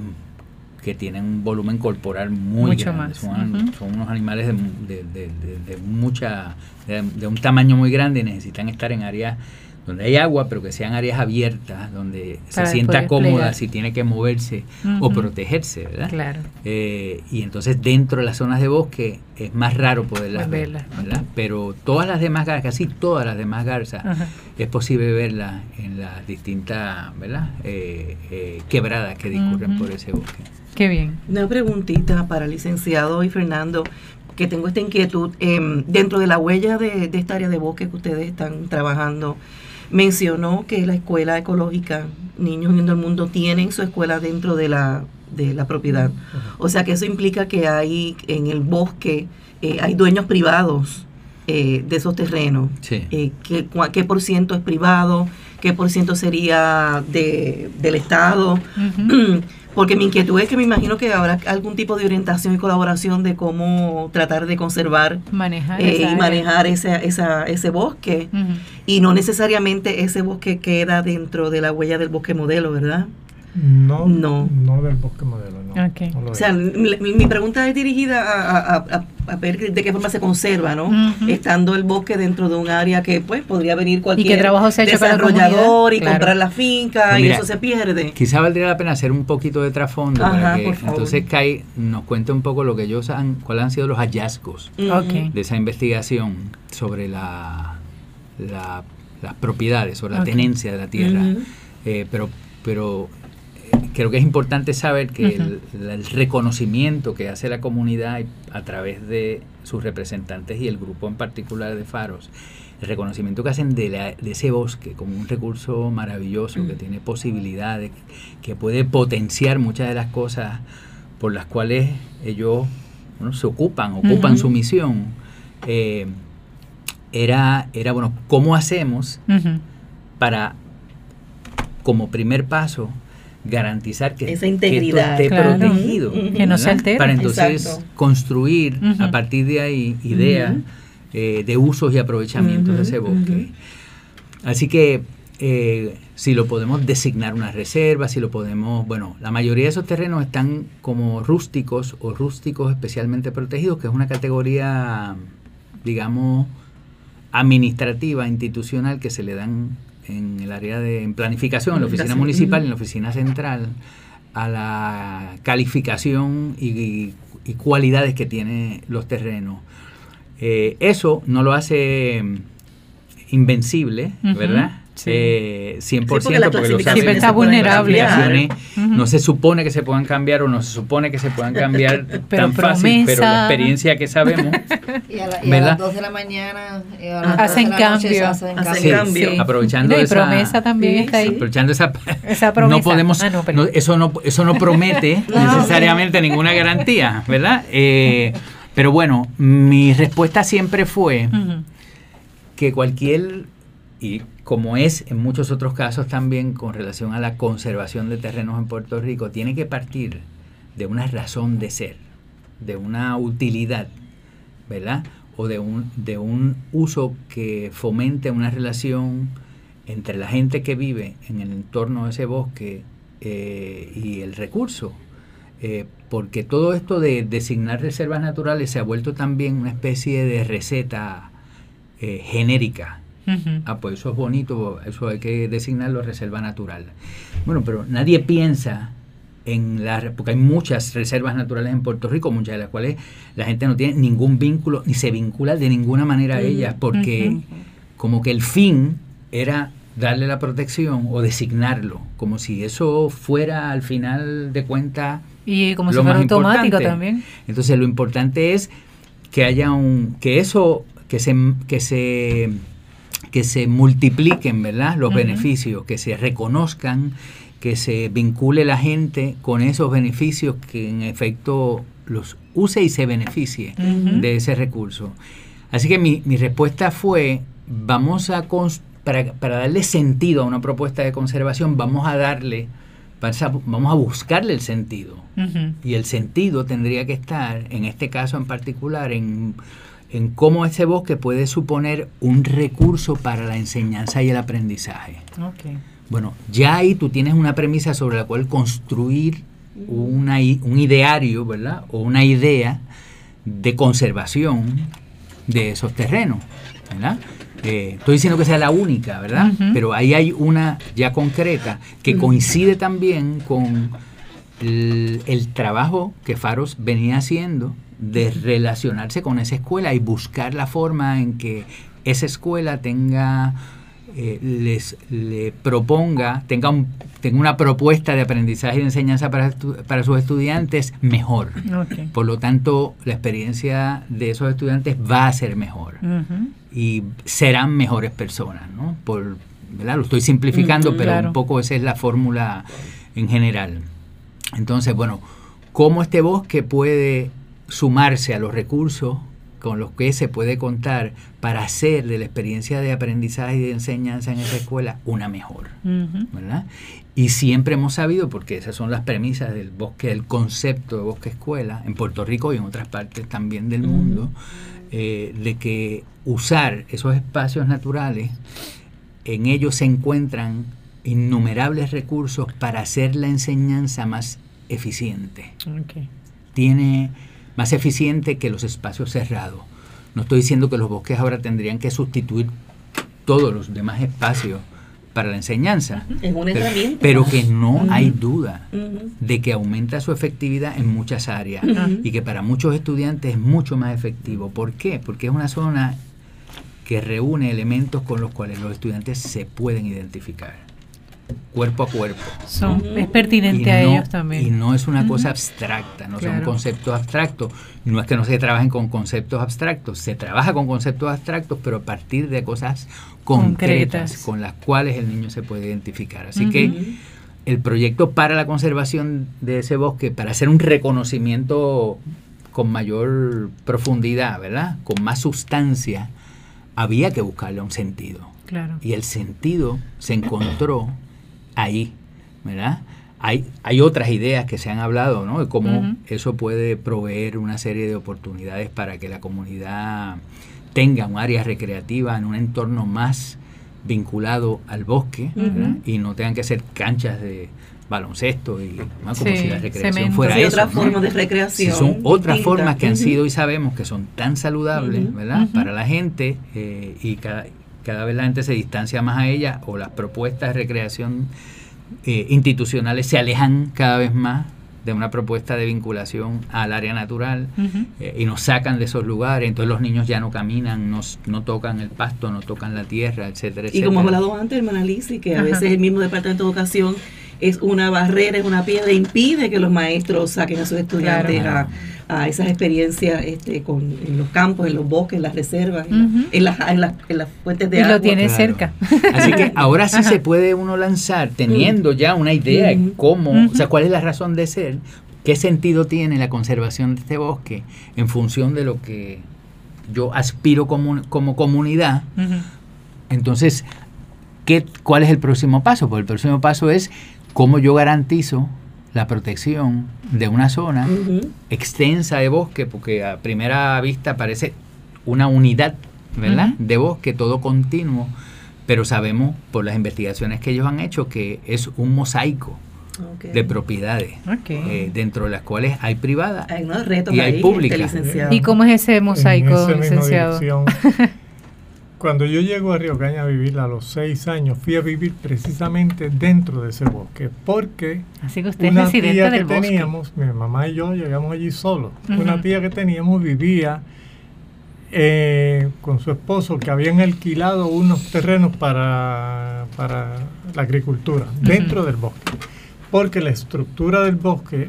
que tienen un volumen corporal muy grande. Son, unos animales de, de, de mucha, de, un tamaño muy grande y necesitan estar en áreas donde hay agua, pero que sean áreas abiertas, donde se sienta cómoda si tiene que moverse o protegerse, ¿verdad? Claro. Eh, y entonces dentro de las zonas de bosque es más raro poderlas ver, ¿verdad? Pero todas las demás garzas, casi todas las demás garzas, es posible verlas en las distintas, ¿verdad? Eh, eh, quebradas que discurren por ese bosque. Qué bien. Una preguntita para el licenciado y Fernando que tengo esta inquietud. Em, dentro de la huella de, de, esta área de bosque que ustedes están trabajando, mencionó que la escuela ecológica Niños Uniendo el Mundo tienen su escuela dentro de la, de la propiedad. O sea que eso implica que hay en el bosque, eh, hay dueños privados eh, de esos terrenos. Eh, ¿qué, ¿qué, por ciento es privado? ¿Qué por ciento sería de, del Estado? (clears throat) Porque mi inquietud es que me imagino que habrá algún tipo de orientación y colaboración de cómo tratar de conservar manejar eh, y manejar ese, esa, ese bosque. Y no necesariamente ese bosque queda dentro de la huella del bosque modelo, ¿verdad? No, no, no del bosque modelo, no. o sea, mi, pregunta es dirigida a, ver de qué forma se conserva, ¿no? Estando el bosque dentro de un área que, pues, podría venir cualquier trabajo se desarrollador y comprar la finca pues y eso se pierde. Quizá valdría la pena hacer un poquito de trasfondo para que entonces Kai nos cuente un poco lo que ellos han, cuáles han sido los hallazgos de esa investigación sobre la, las propiedades, sobre la tenencia de la tierra. Eh, pero pero creo que es importante saber que el, reconocimiento que hace la comunidad a través de sus representantes y el grupo en particular de Faros, el reconocimiento que hacen de, ese bosque como un recurso maravilloso que tiene posibilidades, que puede potenciar muchas de las cosas por las cuales ellos se ocupan, ocupan su misión, eh, era, era, bueno, ¿cómo hacemos para, como primer paso, garantizar que, Esa integridad, esté protegido. Que no se altere. Para entonces construir a partir de ahí ideas eh, de usos y aprovechamientos de ese bosque. Así que eh, si lo podemos designar una reserva, si lo podemos, bueno, la mayoría de esos terrenos están como rústicos o rústicos especialmente protegidos, que es una categoría, digamos, administrativa, institucional que se le dan en el área de planificación, en la oficina municipal, en la oficina central, a la calificación y, cualidades que tienen los terrenos. Eh, eso no lo hace invencible, ¿verdad? Sí. 100% porque, lo está vulnerable. No se supone que se puedan cambiar o no se supone que se puedan cambiar (laughs) tan fácil, pero la experiencia que sabemos. (laughs) y, a, las 2 de la mañana hacen cambio. Hacen cambio. Aprovechando esa promesa también está ahí. Aprovechando esa, esa promesa. No podemos, ah, eso, no, eso no promete (laughs) necesariamente ninguna garantía, ¿verdad? Eh, pero bueno, mi respuesta siempre fue que cualquier y como es en muchos otros casos también con relación a la conservación de terrenos en Puerto Rico, tiene que partir de una razón de ser, de una utilidad, ¿verdad? O de un, de un uso que fomente una relación entre la gente que vive en el entorno de ese bosque eh, y el recurso. Eh, porque todo esto de designar reservas naturales se ha vuelto también una especie de receta eh, genérica Ah, pues eso es bonito, eso hay que designarlo reserva natural. Bueno, pero nadie piensa en la porque hay muchas reservas naturales en Puerto Rico, muchas de las cuales la gente no tiene ningún vínculo ni se vincula de ninguna manera a ellas, porque como que el fin era darle la protección o designarlo, como si eso fuera al final de cuentas y como si fuera automático también. Entonces lo importante es que haya un que eso que se que se que se multipliquen, ¿verdad? Los beneficios, que se reconozcan, que se vincule la gente con esos beneficios que en efecto los use y se beneficie de ese recurso. Así que mi, respuesta fue, vamos a, para, para, darle sentido a una propuesta de conservación, vamos a darle, vamos a buscarle el sentido. Y el sentido tendría que estar, en este caso en particular, en en cómo ese bosque puede suponer un recurso para la enseñanza y el aprendizaje. Bueno, ya ahí tú tienes una premisa sobre la cual construir una, un ideario, ¿verdad? O una idea de conservación de esos terrenos, ¿verdad? Eh, estoy diciendo que sea la única, ¿verdad? Pero ahí hay una ya concreta que coincide también con el trabajo que Faros venía haciendo de relacionarse con esa escuela y buscar la forma en que esa escuela tenga eh, les le proponga, tenga, un, tenga una propuesta de aprendizaje y de enseñanza para, para sus estudiantes mejor. Por lo tanto, la experiencia de esos estudiantes va a ser mejor y serán mejores personas, ¿no? Por, ¿verdad? Lo estoy simplificando, pero un poco esa es la fórmula en general. Entonces, bueno, ¿cómo este bosque puede sumarse a los recursos con los que se puede contar para hacer de la experiencia de aprendizaje y de enseñanza en esa escuela una mejor, ¿verdad? Y siempre hemos sabido, porque esas son las premisas del bosque, del concepto de bosque escuela, en Puerto Rico y en otras partes también del mundo, eh, de que usar esos espacios naturales, en ellos se encuentran innumerables recursos para hacer la enseñanza más eficiente. Tiene más eficiente que los espacios cerrados. No estoy diciendo que los bosques ahora tendrían que sustituir todos los demás espacios para la enseñanza. Es una pero, pero, que no hay duda de que aumenta su efectividad en muchas áreas y que para muchos estudiantes es mucho más efectivo. ¿Por qué? Porque es una zona que reúne elementos con los cuales los estudiantes se pueden identificar cuerpo a cuerpo. Son, Es pertinente a ellos también. Y no es una cosa abstracta, no son conceptos abstractos. No es que no se trabajen con conceptos abstractos, se trabaja con conceptos abstractos, pero a partir de cosas concretas, con las cuales el niño se puede identificar. Así que el proyecto para la conservación de ese bosque, para hacer un reconocimiento con mayor profundidad, ¿verdad? Con más sustancia, había que buscarle un sentido. Claro. Y el sentido se encontró ahí, ¿verdad? Hay, hay otras ideas que se han hablado, ¿no? De cómo eso puede proveer una serie de oportunidades para que la comunidad tenga un área recreativa en un entorno más vinculado al bosque y no tengan que ser canchas de baloncesto y como si la recreación fuera eso. Otra forma de recreación. son otras formas que han sido y sabemos que son tan saludables, ¿verdad? Para la gente eh, y cada, cada vez la gente se distancia más a ellas o las propuestas de recreación eh, institucionales se alejan cada vez más de una propuesta de vinculación al área natural eh, y nos sacan de esos lugares, entonces los niños ya no caminan, no, no tocan el pasto, no tocan la tierra, etcétera, Y como hemos hablado antes, hermana Lisi, que a veces el mismo Departamento de Educación es una barrera, es una piedra, impide que los maestros saquen a sus estudiantes a, esas experiencias este, con, en los campos, en los bosques, en las reservas, en, las, en, las, fuentes de y agua. lo tiene cerca. Así que (laughs) ahora sí se puede uno lanzar teniendo ya una idea de cómo, o sea, cuál es la razón de ser, qué sentido tiene la conservación de este bosque en función de lo que yo aspiro como, como comunidad. Entonces, ¿qué, ¿cuál es el próximo paso? Pues el próximo paso es cómo yo garantizo la protección de una zona extensa de bosque, porque a primera vista parece una unidad, ¿verdad? De bosque, todo continuo, pero sabemos por las investigaciones que ellos han hecho que es un mosaico. de propiedades eh, dentro de las cuales hay privadas y hay públicas. ¿Y cómo es ese mosaico, licenciado? (laughs) Cuando yo llego a Río Caña a vivir a los seis años, fui a vivir precisamente dentro de ese bosque, porque Así que usted una tía que teníamos, mi mamá y yo llegamos allí solos, una tía que teníamos vivía eh, con su esposo que habían alquilado unos terrenos para, para la agricultura dentro del bosque, porque la estructura del bosque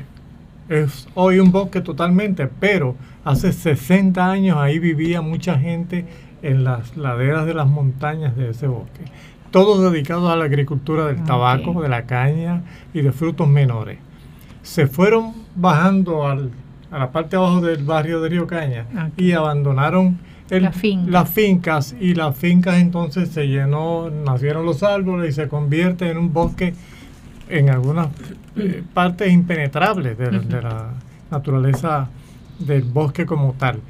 es hoy un bosque totalmente, pero hace 60 años ahí vivía mucha gente en las laderas de las montañas de ese bosque, todos dedicados a la agricultura del tabaco, de la caña y de frutos menores. Se fueron bajando al, a la parte abajo del barrio de Río Caña y abandonaron las fincas. y las fincas entonces se llenó, nacieron los árboles y se convierte en un bosque en algunas eh, partes impenetrables de la naturaleza del bosque como tal.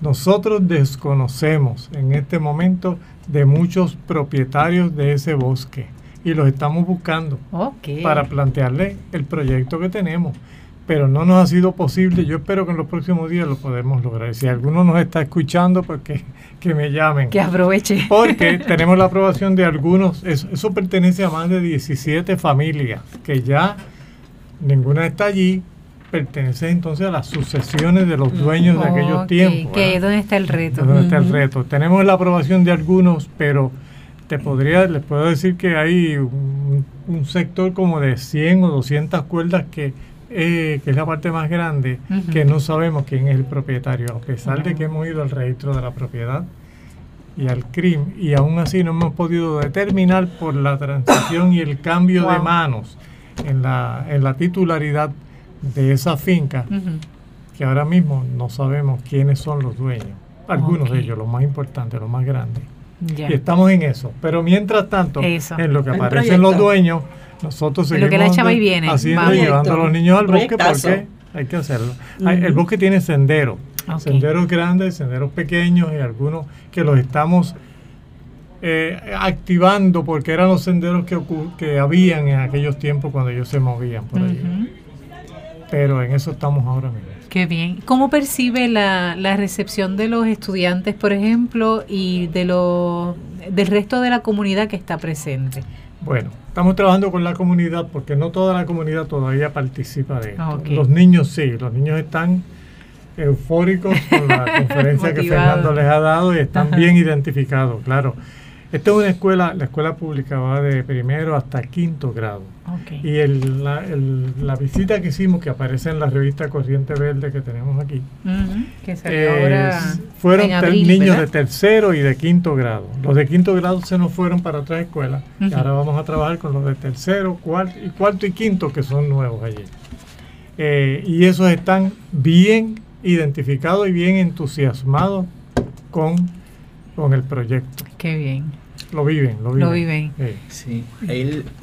Nosotros desconocemos en este momento de muchos propietarios de ese bosque y los estamos buscando para plantearle el proyecto que tenemos. Pero no nos ha sido posible. Yo espero que en los próximos días lo podemos lograr. Si alguno nos está escuchando, pues que, que me llamen. Que aproveche. Porque (laughs) tenemos la aprobación de algunos. Eso, eso pertenece a más de 17 familias que ya ninguna está allí, pertenece entonces a las sucesiones de los dueños de aquellos tiempos. Que, ¿Dónde está el reto? ¿Dónde está el reto? Tenemos la aprobación de algunos, pero te podría, les puedo decir que hay un, sector como de 100 o 200 cuerdas que, eh, que es la parte más grande, que no sabemos quién es el propietario, a pesar de que hemos ido al registro de la propiedad y al crimen, y aún así no hemos podido determinar por la transición y el cambio de manos en la, en la titularidad de esa finca, que ahora mismo no sabemos quiénes son los dueños. Algunos de ellos, los más importantes, los más grandes. Y estamos en eso. Pero mientras tanto, en lo que aparecen los dueños, nosotros seguimos haciendo llevando a los niños al bosque porque hay que hacerlo. El bosque tiene senderos, senderos grandes, senderos pequeños y algunos que los estamos eh, activando porque eran los senderos que, que habían en aquellos tiempos cuando ellos se movían por allí pero en eso estamos ahora mismo. Qué bien. ¿Cómo percibe la, la recepción de los estudiantes, por ejemplo, y de lo, del resto de la comunidad que está presente? Bueno, estamos trabajando con la comunidad porque no toda la comunidad todavía participa de esto. Los niños sí, los niños están eufóricos con la (laughs) conferencia que Fernando les ha dado y están bien identificados, claro. Esta es una escuela, la escuela pública va de primero hasta quinto grado. Y el, la, visita que hicimos, que aparece en la revista Corriente Verde que tenemos aquí, fueron niños de tercero y de quinto grado. Los de quinto grado se nos fueron para otras escuelas y ahora vamos a trabajar con los de tercero, cuarto y, cuarto y quinto que son nuevos allí. Eh, y esos están bien identificados y bien entusiasmados con, con el proyecto. Qué bien. Lo viven, lo viven. Lo viven. Sí.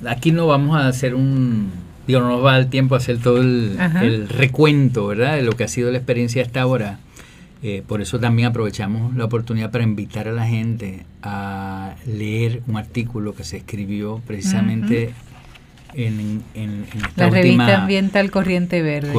aquí no vamos a hacer un... Digo, no nos va a dar tiempo a hacer todo el, recuento, ¿verdad? De lo que ha sido la experiencia hasta ahora. Eh, por eso también aprovechamos la oportunidad para invitar a la gente a leer un artículo que se escribió precisamente en, la revista ambiental Corriente Verde.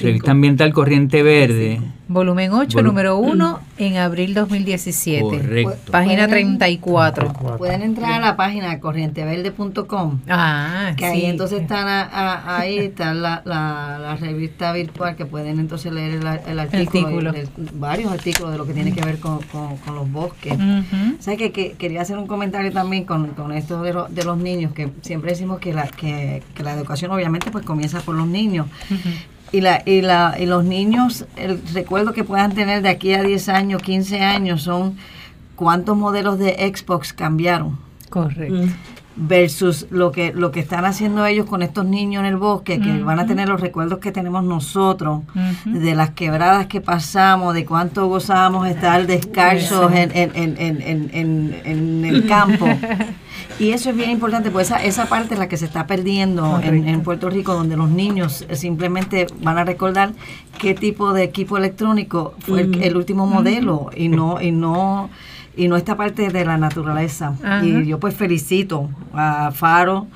revista ambiental Corriente Verde. Volumen 8, número (clears throat) 1, en abril 2017. Correcto. Página 34. Pueden entrar a la página corrienteverde.com. Ah, que ahí entonces están ahí está la, la, revista virtual que pueden entonces leer el, artículo, varios artículos de lo que tiene que ver con, con, los bosques. Uh que, quería hacer un comentario también con, con esto de, de, los niños, que siempre decimos que la, que, la educación obviamente pues comienza por los niños y, la, y, la, y los niños, el recuerdo que puedan tener de aquí a 10 años, 15 años, son cuántos modelos de Xbox cambiaron. Correcto. Mm. Versus lo que, lo que están haciendo ellos con estos niños en el bosque, que van a tener los recuerdos que tenemos nosotros, de las quebradas que pasamos, de cuánto gozábamos estar descalzos en, en, en, en, en el campo. (laughs) Y eso es bien importante, pues esa, esa parte es la que se está perdiendo en, Puerto Rico, donde los niños simplemente van a recordar qué tipo de equipo electrónico fue el, último modelo y no y no y no esta parte de la naturaleza. Y yo pues felicito a Faro,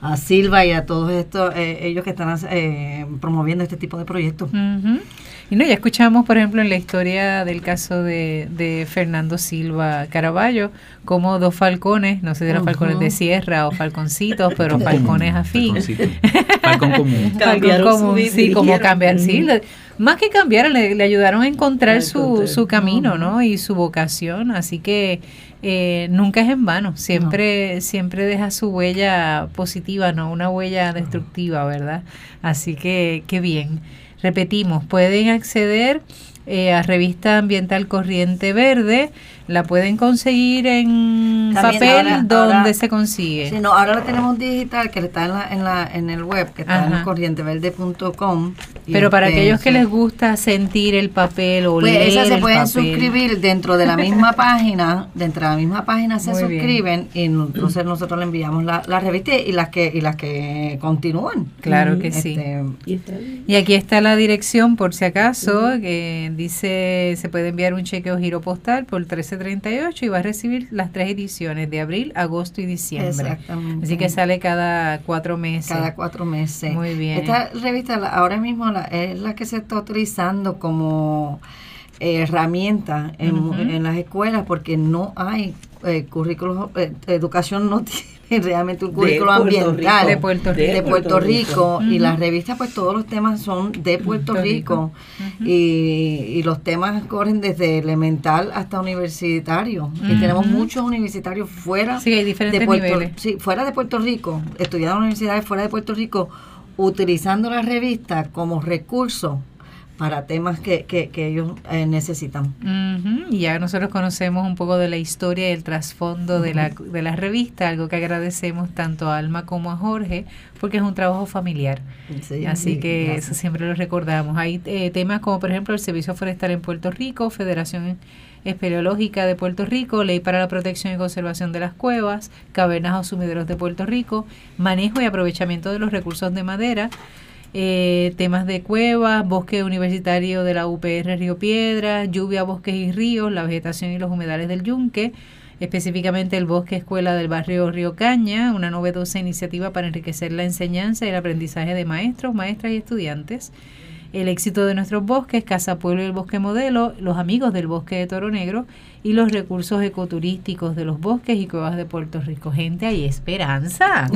a Silva y a todos estos eh, ellos que están eh, promoviendo este tipo de proyectos. Y no, ya escuchamos, por ejemplo, en la historia del caso de, de Fernando Silva Caraballo, como dos falcones, no sé si eran falcones de sierra o falconcitos, pero falcones afín. (laughs) Falcón común. Falcón común, sí, como cambiar, sí. más que cambiar, le, ayudaron a encontrar su, su camino, ¿no? Y su vocación, así que eh, nunca es en vano, siempre, siempre deja su huella positiva, no una huella destructiva, ¿verdad? Así que, qué bien. Repetimos, pueden acceder eh, a Revista Ambiental Corriente Verde la pueden conseguir en papel donde se consigue. Sí, no, ahora la tenemos digital que está en, la, en, la, en el web, que está en corrienteverde.com. Pero para este, aquellos que les gusta sentir el papel o pues leer esas se pueden suscribir dentro de la misma (laughs) página, dentro de la misma página se suscriben y entonces nosotros le enviamos la, la, revista y las que y las que continúan. Claro que sí. Este, y aquí está la dirección por si acaso, que dice se puede enviar un cheque o giro postal por 13 38 y va a recibir las tres ediciones de abril, agosto y diciembre. Exactamente. Así que sale cada cuatro meses. Cada cuatro meses. Muy bien. Esta revista ahora mismo es la que se está utilizando como herramienta en, las escuelas porque no hay eh, currículos, eh, educación no (laughs) tiene (laughs) realmente un currículo ambiental. De Puerto Rico, de Puerto Rico, y las revistas pues todos los temas son de Puerto, Rico, y, los temas corren desde elemental hasta universitario. Y tenemos muchos universitarios fuera de Puerto, fuera de Puerto Rico estudiando en universidades fuera de Puerto Rico utilizando la revista como recurso para temas que, que, ellos eh, necesitan. Y ya nosotros conocemos un poco de la historia y el trasfondo de, la, de la revista, algo que agradecemos tanto a Alma como a Jorge, porque es un trabajo familiar. Así que eso siempre lo recordamos. Hay eh, temas como, por ejemplo, el Servicio Forestal en Puerto Rico, Federación Espeleológica de Puerto Rico, Ley para la Protección y Conservación de las Cuevas, Cavernas o Sumideros de Puerto Rico, Manejo y Aprovechamiento de los Recursos de Madera, eh, temas de cuevas, bosque universitario de la UPR Río Piedra, lluvia, bosques y ríos, la vegetación y los humedales del Yunque, específicamente el bosque escuela del barrio Río Caña, una novedosa iniciativa para enriquecer la enseñanza y el aprendizaje de maestros, maestras y estudiantes. El éxito de nuestros bosques, Casa Pueblo y el Bosque Modelo, los amigos del Bosque de Toro Negro y los recursos ecoturísticos de los bosques y cuevas de Puerto Rico. Gente, hay esperanza.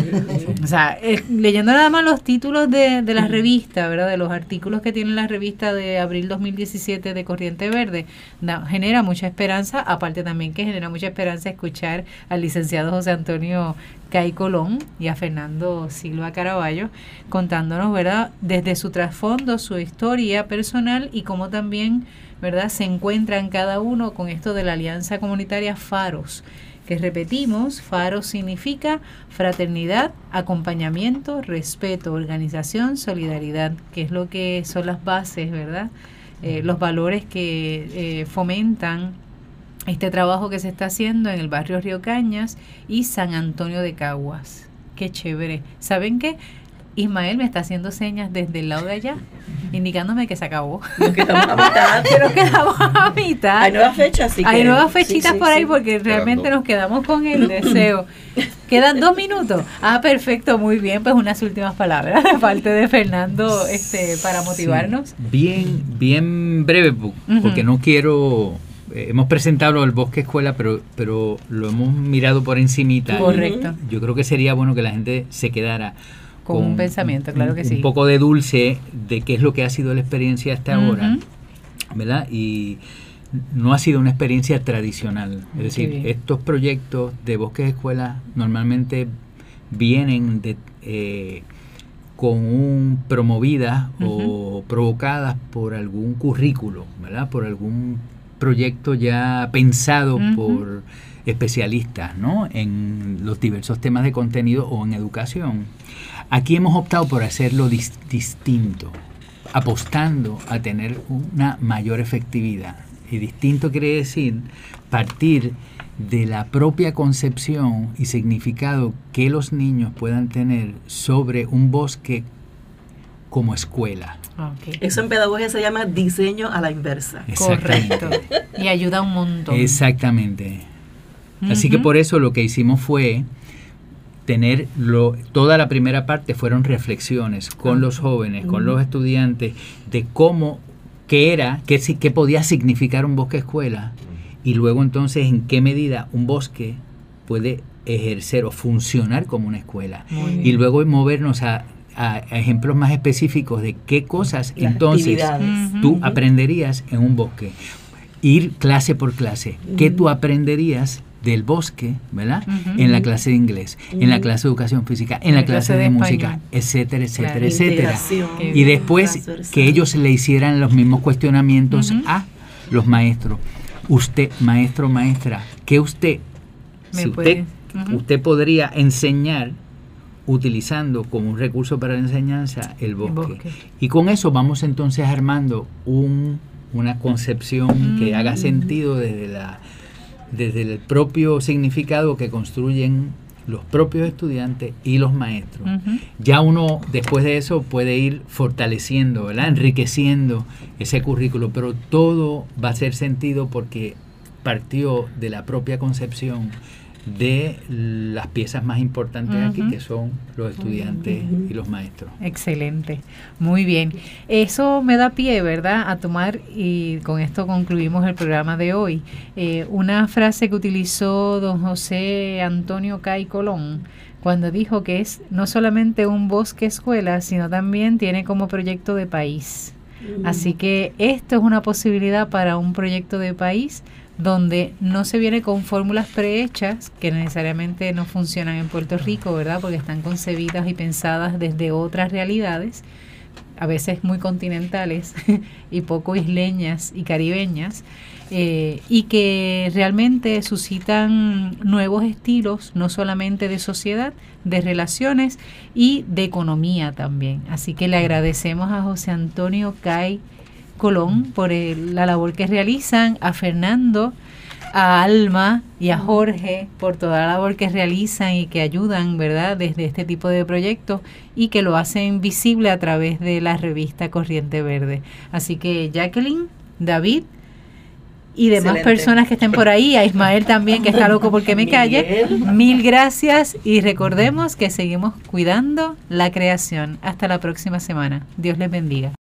o sea, eh, leyendo nada más los títulos de, de la revista, ¿verdad? De los artículos que tiene la revista de abril 2017 de Corriente Verde, genera mucha esperanza, aparte también que genera mucha esperanza escuchar al licenciado José Antonio Cay Colón y a Fernando Silva Caraballo contándonos, ¿verdad? Desde su trasfondo, su historia personal y cómo también ¿verdad? Se encuentran cada uno con esto de la Alianza Comunitaria Faros, que repetimos, Faros significa fraternidad, acompañamiento, respeto, organización, solidaridad, que es lo que son las bases, ¿verdad? Eh, los valores que eh, fomentan este trabajo que se está haciendo en el barrio Río Cañas y San Antonio de Caguas. Qué chévere. ¿Saben qué? Ismael me está haciendo señas desde el lado de allá, (laughs) indicándome que se acabó. Nos quedamos a mitad. (laughs) Pero quedamos a mitad. Hay nuevas fechas, sí. Hay nuevas fechitas por ahí porque realmente nos quedamos con el deseo. (laughs) Quedan dos minutos. Ah, perfecto, muy bien. Pues unas últimas palabras de parte de Fernando este, para motivarnos. bien, bien breve, porque no quiero eh, hemos presentado el Bosque Escuela, pero, pero lo hemos mirado por encimita. Correcto. Yo creo que sería bueno que la gente se quedara con, un pensamiento, claro que sí. Un poco de dulce de qué es lo que ha sido la experiencia hasta ahora, ¿verdad? Y no ha sido una experiencia tradicional. Es decir, estos proyectos de bosques escuela normalmente vienen de, eh, con un promovidas o provocadas por algún currículo, ¿verdad? Por algún proyecto ya pensado por especialistas, ¿no? En los diversos temas de contenido o en educación. Aquí hemos optado por hacerlo distinto, apostando a tener una mayor efectividad. Y distinto quiere decir partir de la propia concepción y significado que los niños puedan tener sobre un bosque como escuela. Eso en pedagogía se llama diseño a la inversa. Correcto. y ayuda un montón. Exactamente. Así que por eso lo que hicimos fue tener lo, toda la primera parte fueron reflexiones con los jóvenes, con los estudiantes, de cómo, qué era, qué, qué podía significar un bosque escuela y luego entonces en qué medida un bosque puede ejercer o funcionar como una escuela. Y luego movernos a, ejemplos más específicos de qué cosas entonces tú aprenderías en un bosque. Ir clase por clase. ¿Qué tú aprenderías del bosque, ¿verdad? En la clase de inglés, en la clase de educación física, en la, clase, de, música, etcétera, etcétera, etcétera. Y después que ellos le hicieran los mismos cuestionamientos a los maestros. Usted, maestro, maestra, ¿qué usted, si usted, usted podría enseñar utilizando como un recurso para la enseñanza el bosque. Y con eso vamos entonces armando un, una concepción que haga sentido desde la desde el propio significado que construyen los propios estudiantes y los maestros. Ya uno después de eso puede ir fortaleciendo, enriqueciendo ese currículo, pero todo va a ser sentido porque partió de la propia concepción de las piezas más importantes aquí, que son los estudiantes y los maestros. Excelente, muy bien. Eso me da pie, ¿verdad?, a tomar, y con esto concluimos el programa de hoy, eh, una frase que utilizó don José Antonio Cay Colón cuando dijo que es no solamente un bosque escuela, sino también tiene como proyecto de país. Así que esto es una posibilidad para un proyecto de país donde no se viene con fórmulas prehechas que necesariamente no funcionan en Puerto Rico, ¿verdad? Porque están concebidas y pensadas desde otras realidades, a veces muy continentales (laughs) y poco isleñas y caribeñas, eh, y que realmente suscitan nuevos estilos, no solamente de sociedad, de relaciones y de economía también. Así que le agradecemos a José Antonio Cay Colón por la labor que realizan, a Fernando, a Alma y a Jorge por toda la labor que realizan y que ayudan, ¿verdad?, desde este tipo de proyectos y que lo hacen visible a través de la revista Corriente Verde. Así que Jacqueline, David, y demás personas que estén por ahí, a Ismael también, que está loco porque me calle. Mil gracias y recordemos que seguimos cuidando la creación. Hasta la próxima semana. Dios les bendiga.